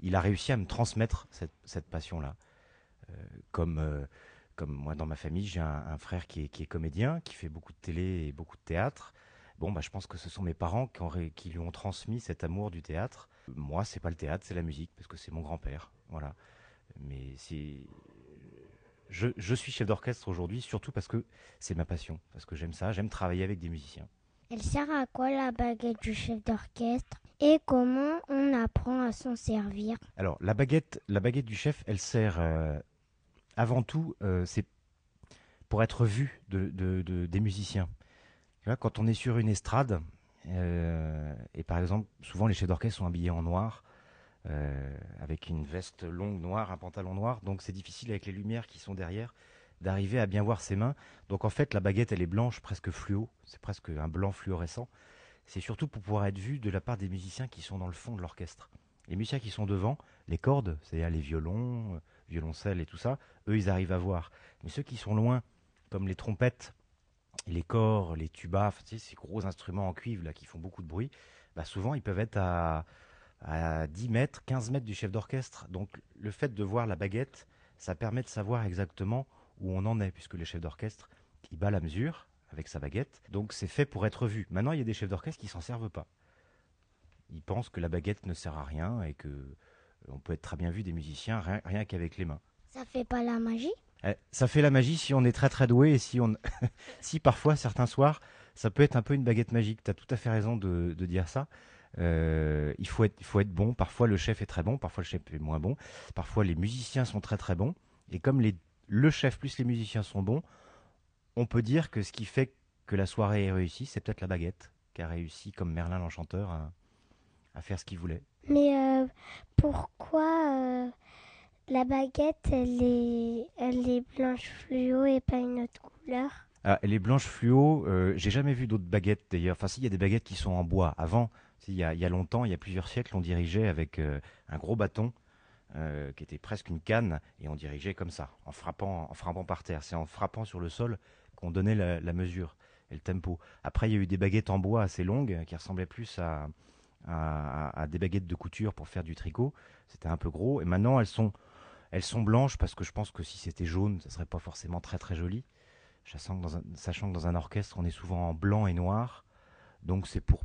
Il a réussi à me transmettre cette, passion-là. Comme, moi, dans ma famille, j'ai un, frère qui est comédien, qui fait beaucoup de télé et beaucoup de théâtre. Bon, bah, je pense que ce sont mes parents qui, ont ré- qui lui ont transmis cet amour du théâtre. Moi, c'est pas le théâtre, c'est la musique, parce que c'est mon grand-père. Voilà. Mais c'est. Je, je suis chef d'orchestre aujourd'hui, surtout parce que c'est ma passion, parce que j'aime ça, j'aime travailler avec des musiciens. Elle sert à quoi la baguette du chef d'orchestre? Et comment on apprend à s'en servir? Alors, la baguette, la baguette du chef, elle sert euh, avant tout, euh, c'est pour être vue de, de- de- des musiciens. Quand on est sur une estrade, euh, et par exemple, souvent les chefs d'orchestre sont habillés en noir, euh, avec une veste longue noire, un pantalon noir, donc c'est difficile avec les lumières qui sont derrière d'arriver à bien voir ses mains. Donc en fait, la baguette, elle est blanche, presque fluo, c'est presque un blanc fluorescent. C'est surtout pour pouvoir être vu de la part des musiciens qui sont dans le fond de l'orchestre. Les musiciens qui sont devant, les cordes, c'est-à-dire les violons, euh, violoncelles et tout ça, eux, ils arrivent à voir. Mais ceux qui sont loin, comme les trompettes, les corps, les tubas, tu ces gros instruments en cuivre là, qui font beaucoup de bruit, bah, souvent ils peuvent être à, à 10 mètres, 15 mètres du chef d'orchestre. Donc le fait de voir la baguette, ça permet de savoir exactement où on en est, puisque le chef d'orchestre, il bat la mesure avec sa baguette. Donc c'est fait pour être vu. Maintenant, il y a des chefs d'orchestre qui s'en servent pas. Ils pensent que la baguette ne sert à rien et que euh, on peut être très bien vu des musiciens rien, rien qu'avec les mains. Ça fait pas la magie? Ça fait la magie si on est très très doué et si on, si parfois certains soirs, ça peut être un peu une baguette magique. Tu as tout à fait raison de, dire ça. Euh, il faut être, il faut être bon. Parfois le chef est très bon, parfois le chef est moins bon. Parfois les musiciens sont très très bons. Et comme le chef plus les musiciens sont bons, on peut dire que ce qui fait que la soirée est réussie, c'est peut-être la baguette qui a réussi, comme Merlin l'Enchanteur, à, à faire ce qu'il voulait. Mais euh, pourquoi euh, la baguette, elle est, elle est blanche fluo et pas une autre couleur Ah, elle est blanche fluo. euh, J'ai jamais vu d'autres baguettes d'ailleurs. Enfin, si, il y a des baguettes qui sont en bois. Avant, il y a, il y a longtemps, il y a plusieurs siècles, on dirigeait avec euh, un gros bâton euh, qui était presque une canne et on dirigeait comme ça, en frappant, en frappant par terre. C'est en frappant sur le sol qu'on donnait la, la mesure et le tempo. Après, il y a eu des baguettes en bois assez longues qui ressemblaient plus à, à, à des baguettes de couture pour faire du tricot. C'était un peu gros. Et maintenant, elles sont, elles sont blanches parce que je pense que si c'était jaune, ça serait pas forcément très très joli. Sachant que, dans un, sachant que dans un orchestre, on est souvent en blanc et noir. Donc c'est pour,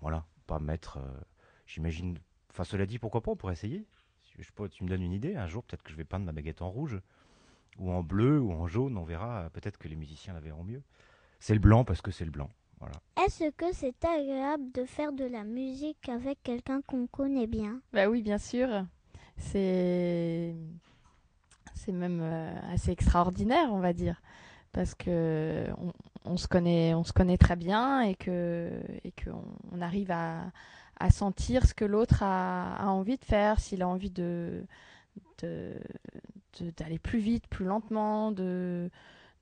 voilà, pas mettre, euh, j'imagine, enfin cela dit, pourquoi pas, on pourrait essayer. Si je sais pas, tu me donnes une idée, un jour peut-être que je vais peindre ma baguette en rouge, ou en bleu, ou en jaune, on verra, peut-être que les musiciens la verront mieux. C'est le blanc parce que c'est le blanc, voilà. Est-ce que c'est agréable de faire de la musique avec quelqu'un qu'on connaît bien? Bah oui, bien sûr. C'est c'est même euh, assez extraordinaire, on va dire, parce que on, se connaît, on se connaît très bien et que et qu'on on arrive à, à sentir ce que l'autre a, a envie de faire, s'il a envie de de- de- d'aller plus vite, plus lentement, de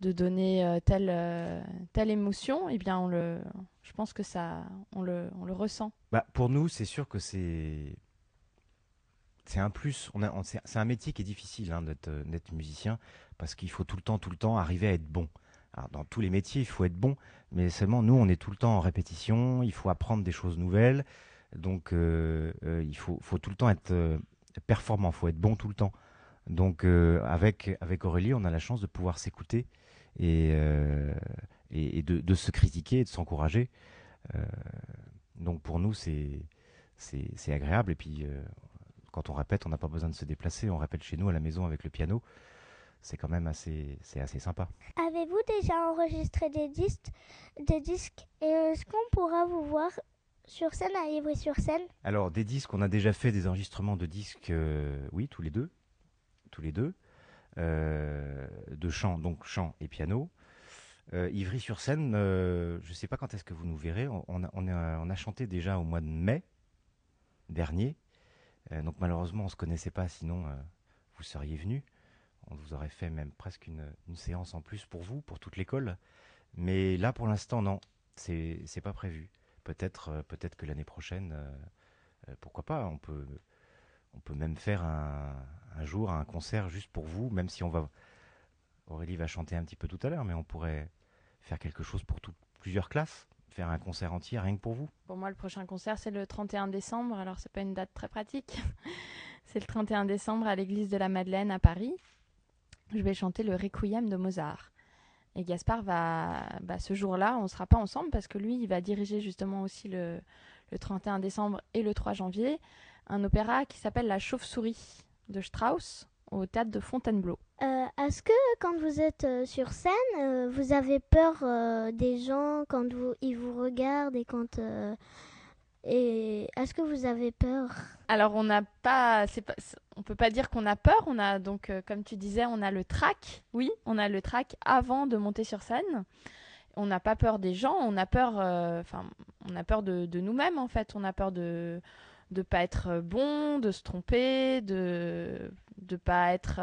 de donner euh, telle euh, telle émotion, eh bien on le, je pense que ça, on le on le ressent. Bah, pour nous, c'est sûr que c'est c'est un plus. On on- c'est un métier qui est difficile hein, d'être euh, d'être musicien parce qu'il faut tout le temps, tout le temps arriver à être bon. Dans tous les métiers, il faut être bon, mais seulement nous, on est tout le temps en répétition. Il faut apprendre des choses nouvelles, donc euh, euh, il faut, tout le temps être performant. Il faut être bon tout le temps. Donc avec Aurélie, on a la chance de pouvoir s'écouter et, de, se critiquer et de s'encourager. Donc pour nous, c'est c'est agréable. Et puis, quand on répète, on n'a pas besoin de se déplacer. On répète chez nous à la maison avec le piano. C'est quand même assez, c'est assez sympa. Avez-vous déjà enregistré des disques, des disques? Et est-ce qu'on pourra vous voir sur scène à Ivry-sur-Seine Alors, des disques, on a déjà fait des enregistrements de disques, euh, oui, tous les deux. Tous les deux. Euh, de chant, donc chant et piano. Euh, Ivry-sur-Seine, euh, je ne sais pas quand est-ce que vous nous verrez. On, on a, on, a, on a chanté déjà au mois de mai dernier. Euh, donc malheureusement, on ne se connaissait pas, sinon euh, vous seriez venus. On vous aurait fait même presque une, séance en plus pour vous, pour toute l'école. Mais là, pour l'instant, non, c'est c'est pas prévu. Peut-être euh, peut-être que l'année prochaine, pourquoi pas, on peut, on peut même faire un, jour un concert juste pour vous, même si on va. Aurélie va chanter un petit peu tout à l'heure, mais on pourrait, faire quelque chose pour plusieurs classes, faire un concert entier rien que pour vous? Pour moi, le prochain concert, c'est le 31 décembre. Alors, c'est pas une date très pratique. c'est le 31 décembre à l'église de la Madeleine à Paris. Je vais chanter le Requiem de Mozart. Et Gaspard va, bah, ce jour-là, on ne sera pas ensemble parce que lui, il va diriger justement aussi le, le 31 décembre et le 3 janvier un opéra qui s'appelle La Chauve-souris de Strauss au théâtre de Fontainebleau. Euh, Est-ce que quand vous êtes euh, sur scène, euh, vous avez peur des gens quand ils vous regardent et quand... et est-ce que vous avez peur? Alors on n'a pas, on peut pas dire qu'on a peur. On a donc, comme tu disais, on a le track. Oui, on a le track avant de monter sur scène. On n'a pas peur des gens. On a peur, enfin, on a peur de, de nous-mêmes en fait. On a peur de de pas être bon, de se tromper, de de pas être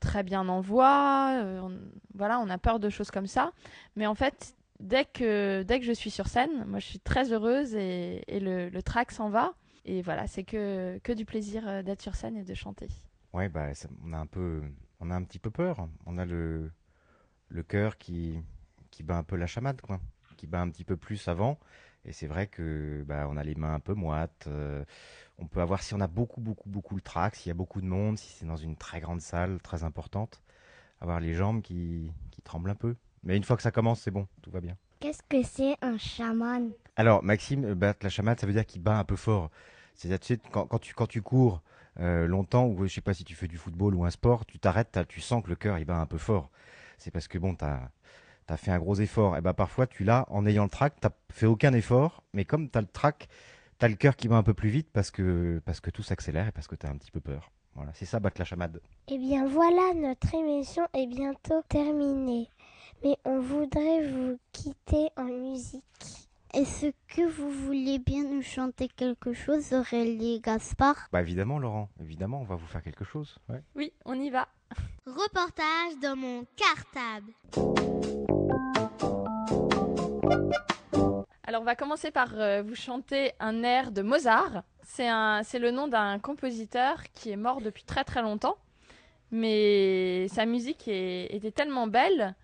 très bien en voix. euh, on- voilà, on a peur de choses comme ça. Mais en fait, dès que, dès que je suis sur scène, moi je suis très heureuse et, et le, le track s'en va. Et voilà, c'est que, que du plaisir euh, d'être sur scène et de chanter. Ouais, bah, ça- on a un peu, on a un petit peu peur. On a le, le cœur qui, qui bat un peu la chamade, quoi, qui bat un petit peu plus avant. Et c'est vrai que, bah, on a les mains un peu moites. euh, on peut avoir, si on a beaucoup, beaucoup, beaucoup le trac, s'il y a beaucoup de monde, si c'est dans une très grande salle, très importante, avoir les jambes qui, qui tremblent un peu. Mais une fois que ça commence, c'est bon, tout va bien. Qu'est-ce que c'est un chaman? Alors, Maxime, euh, battre la chamade, ça veut dire qu'il bat un peu fort. C'est-à-dire, tu sais, quand, quand tu, quand tu cours euh, longtemps, ou je sais pas si tu fais du football ou un sport, tu t'arrêtes, t'as- tu sens que le cœur, il bat un peu fort. C'est parce que, bon, tu as, fait un gros effort. Et ben parfois, tu l'as en ayant le trac, tu fait aucun effort, mais comme tu as le trac, tu as le cœur qui bat un peu plus vite parce que, parce que tout s'accélère et parce que tu as un petit peu peur. Voilà, c'est ça, battre la chamade. Eh bien voilà, notre émission est bientôt terminée. Mais on voudrait vous quitter en musique. Est-ce que vous voulez bien nous chanter quelque chose, Aurélie Gaspard? Bah évidemment, Laurent, évidemment, on va vous faire quelque chose. Ouais. Oui, on y va. Reportage dans mon cartable. Alors, on va commencer par euh, vous chanter un air de Mozart. C'est le nom d'un compositeur qui est mort depuis très très longtemps, mais sa musique était tellement belle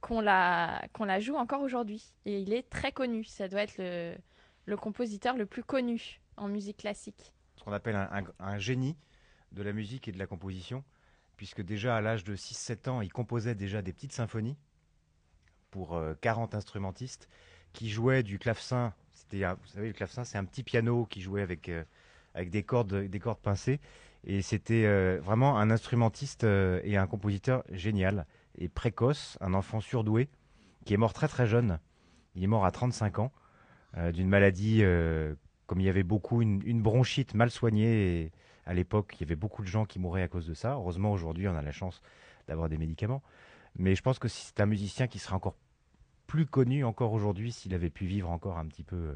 qu'on la, la joue encore aujourd'hui. Et il est très connu. Ça doit être le, compositeur le plus connu en musique classique. ce qu'on appelle un, génie de la musique et de la composition, puisque déjà à l'âge de 6-7 ans, il composait déjà des petites symphonies pour euh, 40 instrumentistes qui jouaient du clavecin. C'était, vous savez, le clavecin, c'est un petit piano qui jouait avec, euh, avec des, cordes, des cordes pincées. Et c'était euh, vraiment un instrumentiste euh, et un compositeur génial et précoce, un enfant surdoué, qui est mort très très jeune. Il est mort à 35 ans d'une maladie comme il y avait beaucoup, une, une bronchite mal soignée, et à l'époque, il y avait beaucoup de gens qui mouraient à cause de ça. Heureusement, aujourd'hui, on a la chance d'avoir des médicaments. Mais je pense que c'est un musicien qui serait encore plus connu encore aujourd'hui s'il avait pu vivre encore un petit peu. euh.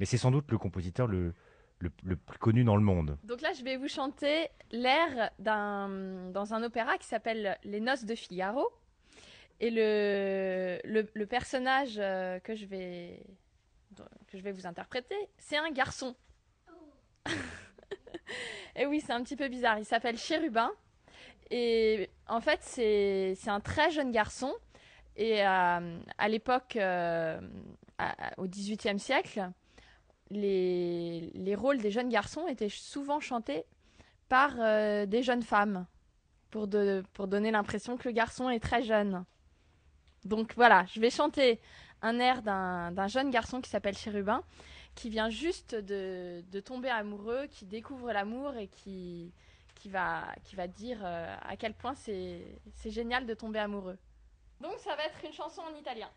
Mais c'est sans doute le compositeur le, plus connu dans le monde. Donc là, je vais vous chanter l'air d'un, dans un opéra qui s'appelle Les Noces de Figaro. Et le personnage euh, que, je vais, que je vais vous interpréter, c'est un garçon. et oui, c'est un petit peu bizarre. Il s'appelle Chérubin. Et en fait, c'est, c'est un très jeune garçon. Et euh, à l'époque, euh, au XVIIIe siècle, les, les rôles des jeunes garçons étaient souvent chantés par euh, des jeunes femmes pour, de- pour donner l'impression que le garçon est très jeune. Donc voilà, je vais chanter un air d'un jeune garçon qui s'appelle Chérubin, qui vient juste de, de tomber amoureux, qui découvre l'amour et qui, qui, va, qui va dire à quel point c'est génial de tomber amoureux. Donc ça va être une chanson en italien.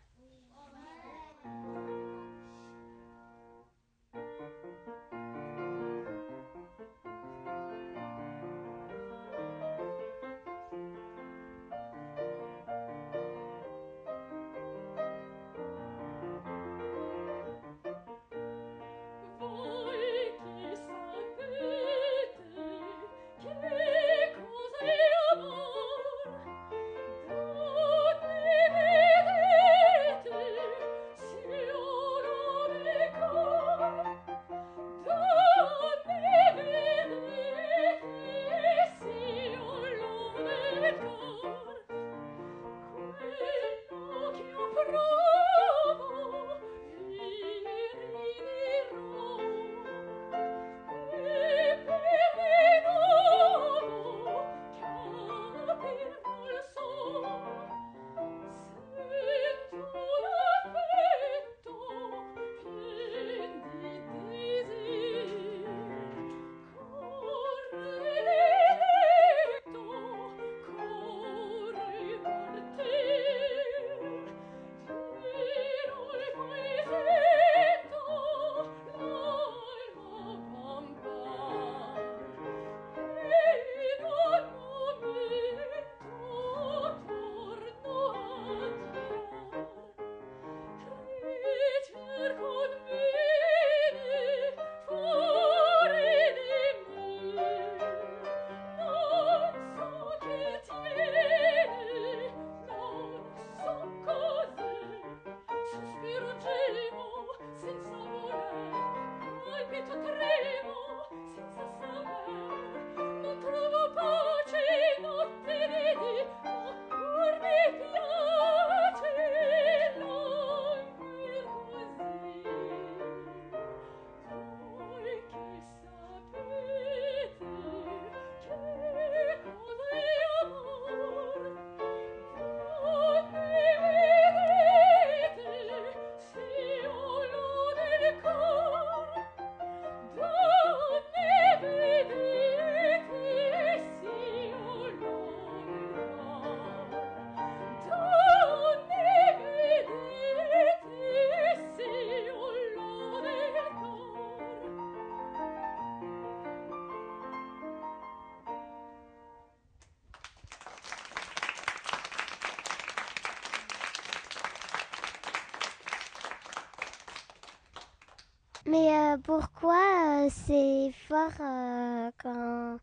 Mais euh, pourquoi euh, c'est fort euh, quand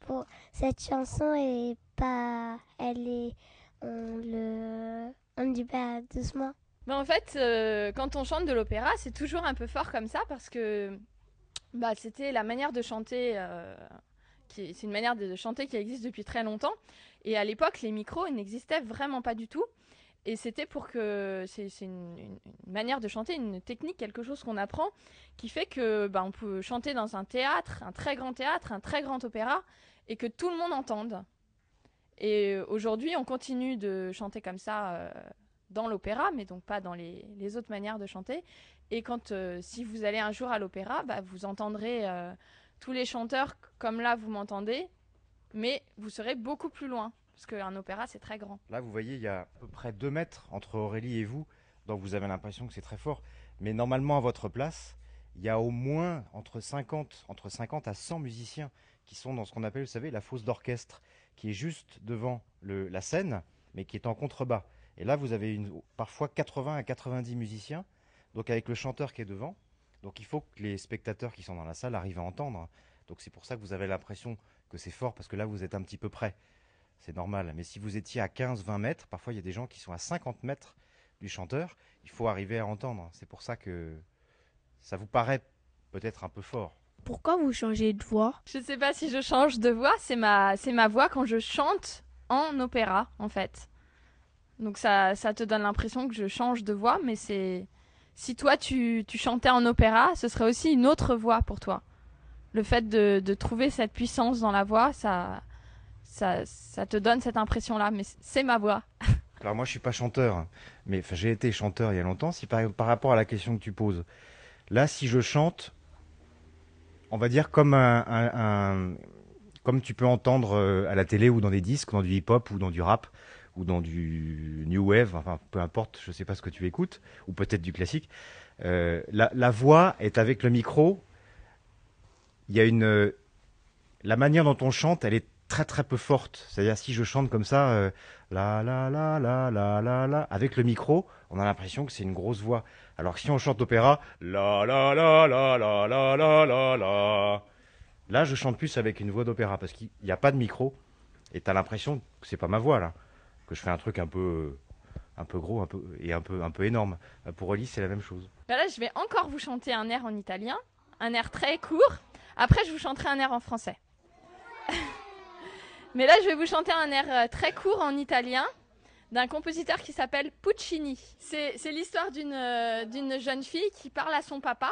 pour cette chanson est pas elle est on le on dit pas doucement. Ben, en fait, quand on chante de l'opéra, c'est toujours un peu fort comme ça parce que bah, c'était la manière de chanter. c'est une manière de chanter qui existe depuis très longtemps. Et à l'époque, les micros n'existaient vraiment pas du tout. Et c'était pour que. C'est une, manière de chanter, une technique, quelque chose qu'on apprend, qui fait que bah, on peut chanter dans un théâtre, un très grand théâtre, un très grand opéra, et que tout le monde entende. Et euh, aujourd'hui, on continue de chanter comme ça euh, dans l'opéra, mais donc pas dans les, autres manières de chanter. Et quand, euh, si vous allez un jour à l'opéra, bah, vous entendrez tous les chanteurs comme là vous m'entendez, mais vous serez beaucoup plus loin, parce qu'un opéra c'est très grand. Là, vous voyez, il y a à peu près 2 mètres entre Aurélie et vous, donc vous avez l'impression que c'est très fort. Mais normalement, à votre place, il y a au moins entre 50, entre 50 à 100 musiciens qui sont dans ce qu'on appelle, vous savez, la fosse d'orchestre, qui est juste devant la scène, mais qui est en contrebas. Et là, vous avez parfois 80 à 90 musiciens, donc avec le chanteur qui est devant. Donc il faut que les spectateurs qui sont dans la salle arrivent à entendre. Donc c'est pour ça que vous avez l'impression que c'est fort, parce que là, vous êtes un petit peu près. C'est normal. Mais si vous étiez à 15-20 mètres, parfois il y a des gens qui sont à 50 mètres du chanteur, il faut arriver à entendre. C'est pour ça que ça vous paraît peut-être un peu fort. Pourquoi vous changez de voix? Je sais pas si je change de voix, c'est ma, c'est ma voix quand je chante en opéra, en fait. Donc ça, ça te donne l'impression que je change de voix, mais c'est... Si toi, tu, tu chantais en opéra, ce serait aussi une autre voix pour toi. Le fait de, de trouver cette puissance dans la voix, ça, ça, te donne cette impression-là, mais c'est ma voix. Alors moi je suis pas chanteur, mais j'ai été chanteur il y a longtemps. Si par, par rapport à la question que tu poses, là si je chante, on va dire comme un, comme tu peux entendre euh, à la télé ou dans des disques, dans du hip-hop ou dans du rap ou dans du new wave, enfin peu importe, je sais pas ce que tu écoutes, ou peut-être du classique. euh, la, la voix est avec le micro. Il y a une la manière dont on chante, elle est très très peu forte. C'est-à-dire si je chante comme ça, euh, la la la la la la la, avec le micro, on a l'impression que c'est une grosse voix. Alors que si on chante opéra, la la la la la la la la là je chante plus avec une voix d'opéra parce qu'il n'y a pas de micro et t'as l'impression que c'est pas ma voix là, que je fais un truc un peu un peu gros, un peu et un peu un peu énorme. Pour Oli, c'est la même chose. Ben là, je vais encore vous chanter un air en italien, un air très court. Après, je vous chanterai un air en français. Mais là, je vais vous chanter un air euh, très court en italien d'un compositeur qui s'appelle Puccini. C'est l'histoire d'une euh, d'une jeune fille qui parle à son papa.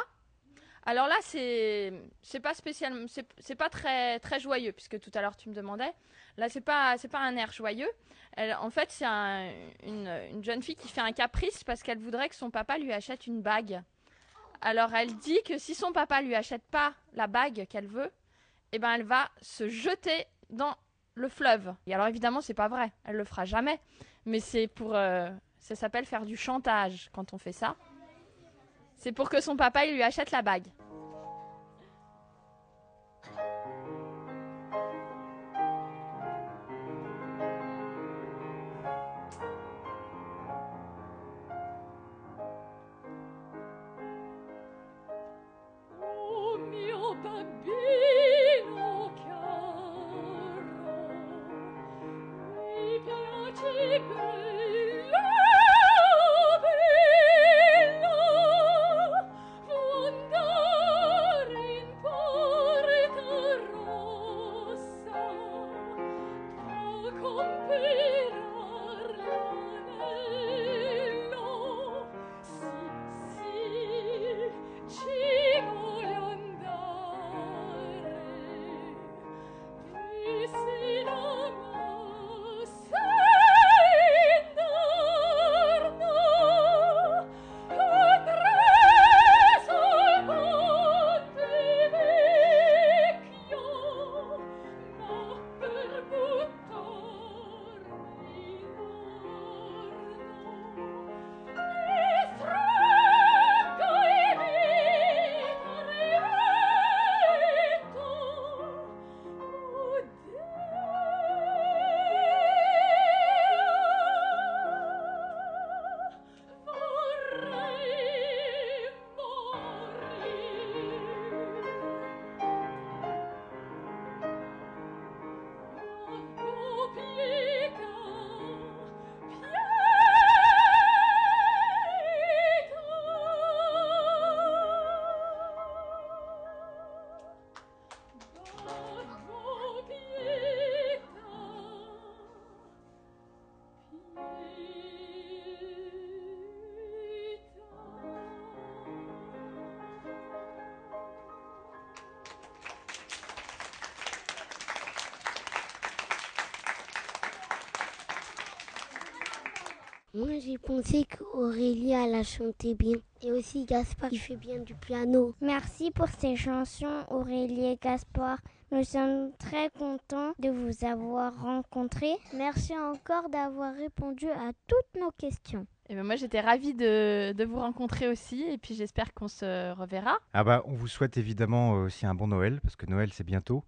Alors là, c'est pas spécialement, c'est pas très très joyeux puisque tout à l'heure tu me demandais. Là, c'est pas pas un air joyeux. En fait, c'est un- une, une jeune fille qui fait un caprice parce qu'elle voudrait que son papa lui achète une bague. Alors elle dit que si son papa lui achète pas la bague qu'elle veut, eh ben elle va se jeter dans le fleuve. Et alors évidemment, c'est pas vrai, elle le fera jamais. Mais c'est pour, euh, ça s'appelle faire du chantage quand on fait ça. C'est pour que son papa il lui achète la bague. Moi, j'ai pensé qu'Aurélie, elle a chanté bien. Et aussi Gaspard, qui fait bien du piano. Merci pour ces chansons, Aurélie et Gaspard. Nous sommes très contents de vous avoir rencontrés. Merci encore d'avoir répondu à toutes nos questions. Et ben moi, j'étais ravie de, de vous rencontrer aussi. Et puis, j'espère qu'on se reverra. Ah bah, on vous souhaite évidemment euh, aussi un bon Noël, parce que Noël c'est bientôt.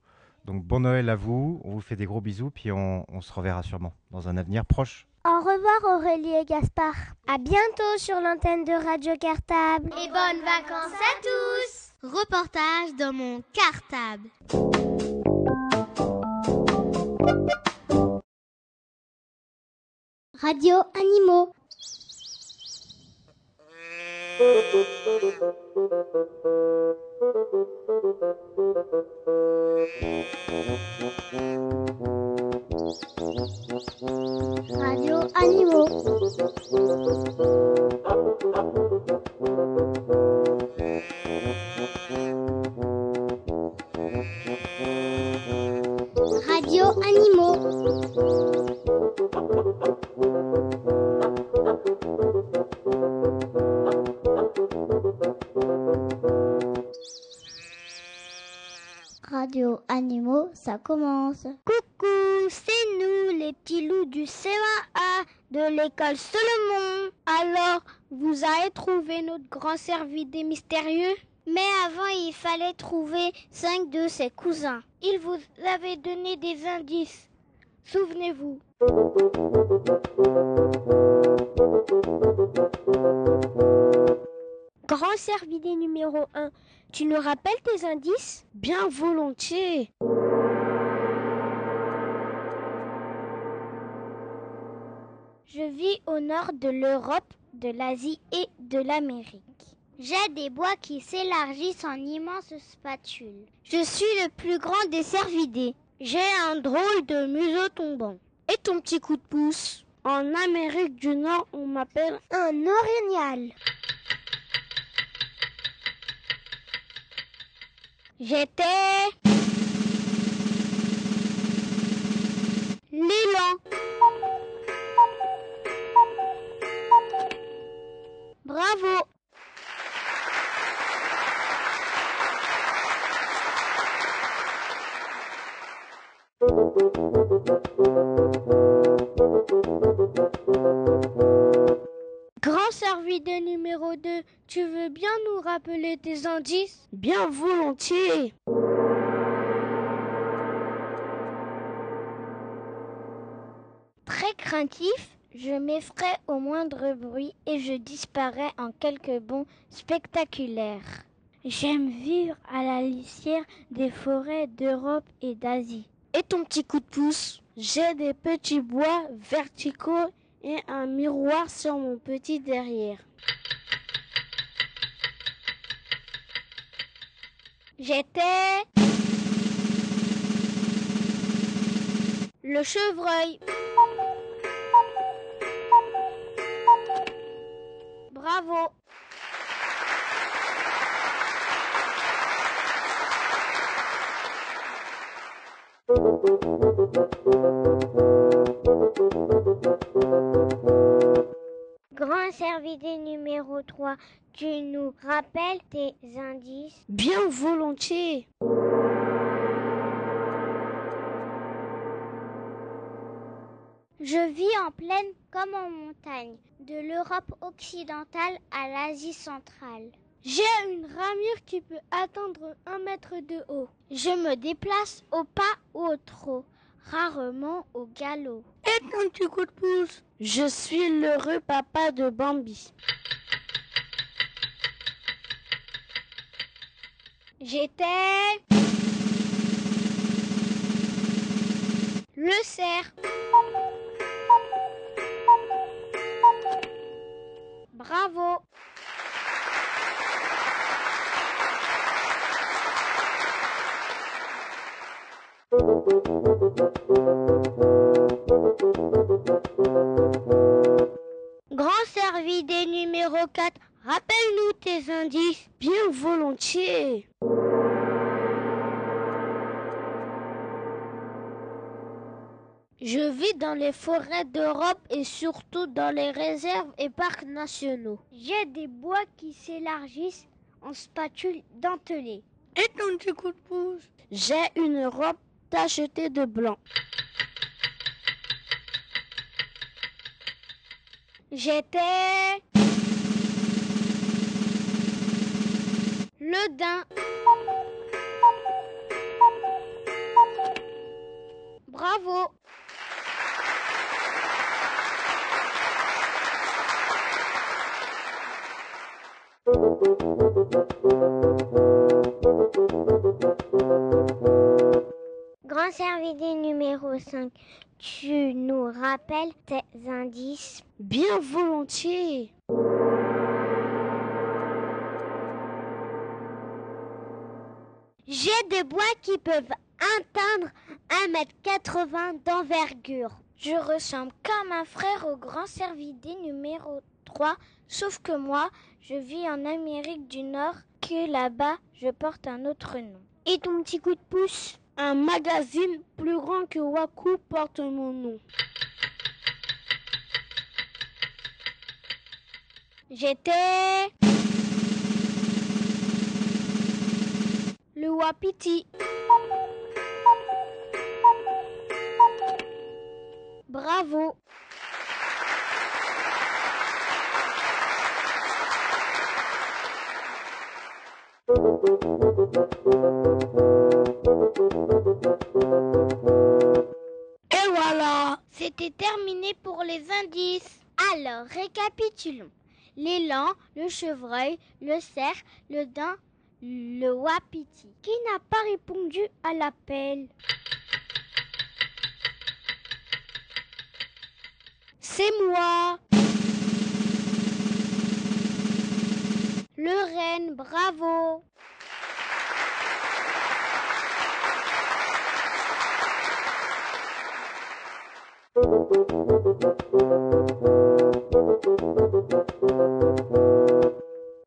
Donc bon Noël à vous, on vous fait des gros bisous, puis on, on se reverra sûrement dans un avenir proche. Au revoir Aurélie et Gaspard. À bientôt sur l'antenne de Radio Cartable. Et bonnes vacances à tous Reportage dans mon cartable. Radio Animaux. ラジオアニモ。ラジオアニモ。Animaux, ça commence. Coucou, c'est nous, les petits loups du CEA de l'école Solomon. Alors, vous avez trouvé notre grand cervidé mystérieux? Mais avant, il fallait trouver cinq de ses cousins. Il vous avait donné des indices. Souvenez-vous. Grand cervidé numéro 1, tu nous rappelles tes indices? Bien volontiers. Je vis au nord de l'Europe, de l'Asie et de l'Amérique. J'ai des bois qui s'élargissent en immenses spatules. Je suis le plus grand des cervidés. J'ai un drôle de museau tombant. Et ton petit coup de pouce? En Amérique du Nord, on m'appelle un orignal. J'étais l'élan. Bravo. Grand cervidé numéro 2, tu veux bien nous rappeler tes indices? Bien volontiers. Très craintif, je m'effraie au moindre bruit et je disparais en quelques bonds spectaculaires. J'aime vivre à la lisière des forêts d'Europe et d'Asie. Et ton petit coup de pouce? J'ai des petits bois verticaux et un miroir sur mon petit derrière. J'étais le chevreuil. Bravo. Grand cervidé numéro 3, tu nous rappelles tes indices? Bien volontiers. Je vis en plaine comme en montagne, de l'Europe occidentale à l'Asie centrale. J'ai une ramure qui peut atteindre un mètre de haut. Je me déplace au pas ou au trot, rarement au galop. Et ton petit coup de pouce Je suis l'heureux papa de Bambi. J'étais le cerf. Bravo. Grand cervidé numéro 4, rappelle-nous tes indices. Bien volontiers. Je vis dans les forêts d'Europe et surtout dans les réserves et parcs nationaux. J'ai des bois qui s'élargissent en spatule dentelée. Et ton petit coup de pouce J'ai une robe tachetée de blanc. J'étais le daim. Bravo. Grand cervidé numéro 5, tu nous rappelles tes indices? Bien volontiers. J'ai des bois qui peuvent atteindre 1m80 d'envergure. Je ressemble comme un frère au grand cervidé numéro 3, sauf que moi, je vis en Amérique du Nord, que là-bas, je porte un autre nom. Et ton petit coup de pouce? Un magazine plus grand que Waku porte mon nom. J'étais le Wapiti. Bravo. Et voilà C'était terminé pour les indices. Alors, récapitulons. L'élan, le chevreuil, le cerf, le daim, le wapiti. Qui n'a pas répondu à l'appel? C'est moi Le bravo.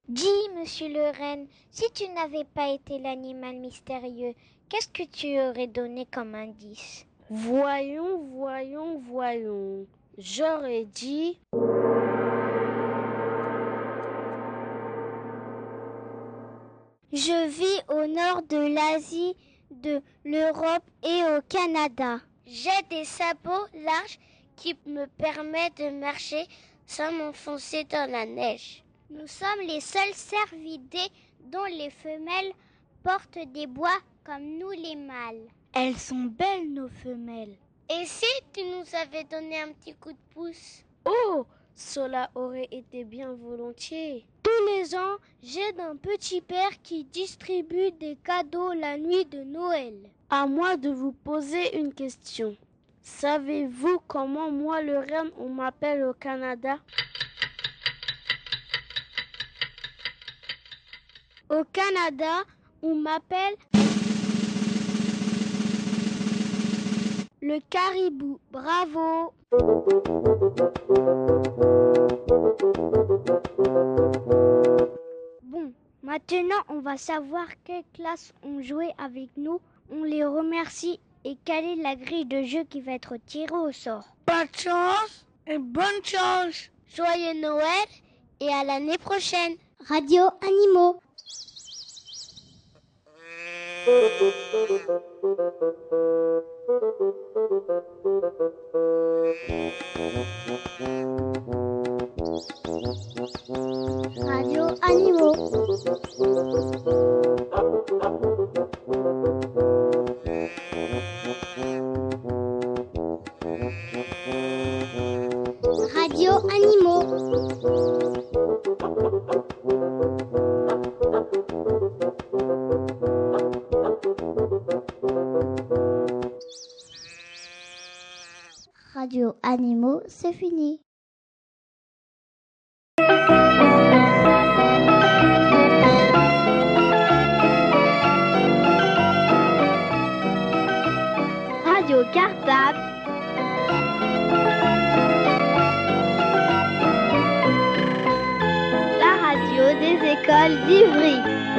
Dis, monsieur le renne, si tu n'avais pas été l'animal mystérieux, qu'est-ce que tu aurais donné comme indice? Voyons, voyons, voyons. J'aurais dit... Je vis au nord de l'Asie, de l'Europe et au Canada. J'ai des sabots larges qui me permettent de marcher sans m'enfoncer dans la neige. Nous sommes les seuls cervidés dont les femelles portent des bois comme nous les mâles. Elles sont belles, nos femelles. Et si tu nous avais donné un petit coup de pouce? Oh Cela aurait été bien volontiers. Tous les ans, j'ai un petit père qui distribue des cadeaux la nuit de Noël. À moi de vous poser une question. Savez-vous comment moi le renne on m'appelle au Canada? Au Canada, on m'appelle le caribou. Bravo. Bon, maintenant on va savoir quelle classe ont joué avec nous. On les remercie et quelle est la grille de jeu qui va être tirée au sort? Pas de chance et bonne chance. Joyeux Noël et à l'année prochaine. Radio Animaux. Radio Animaux. Radio Animaux. Radio Animaux, c'est fini. Radio Cartable. La radio des écoles d'Ivry.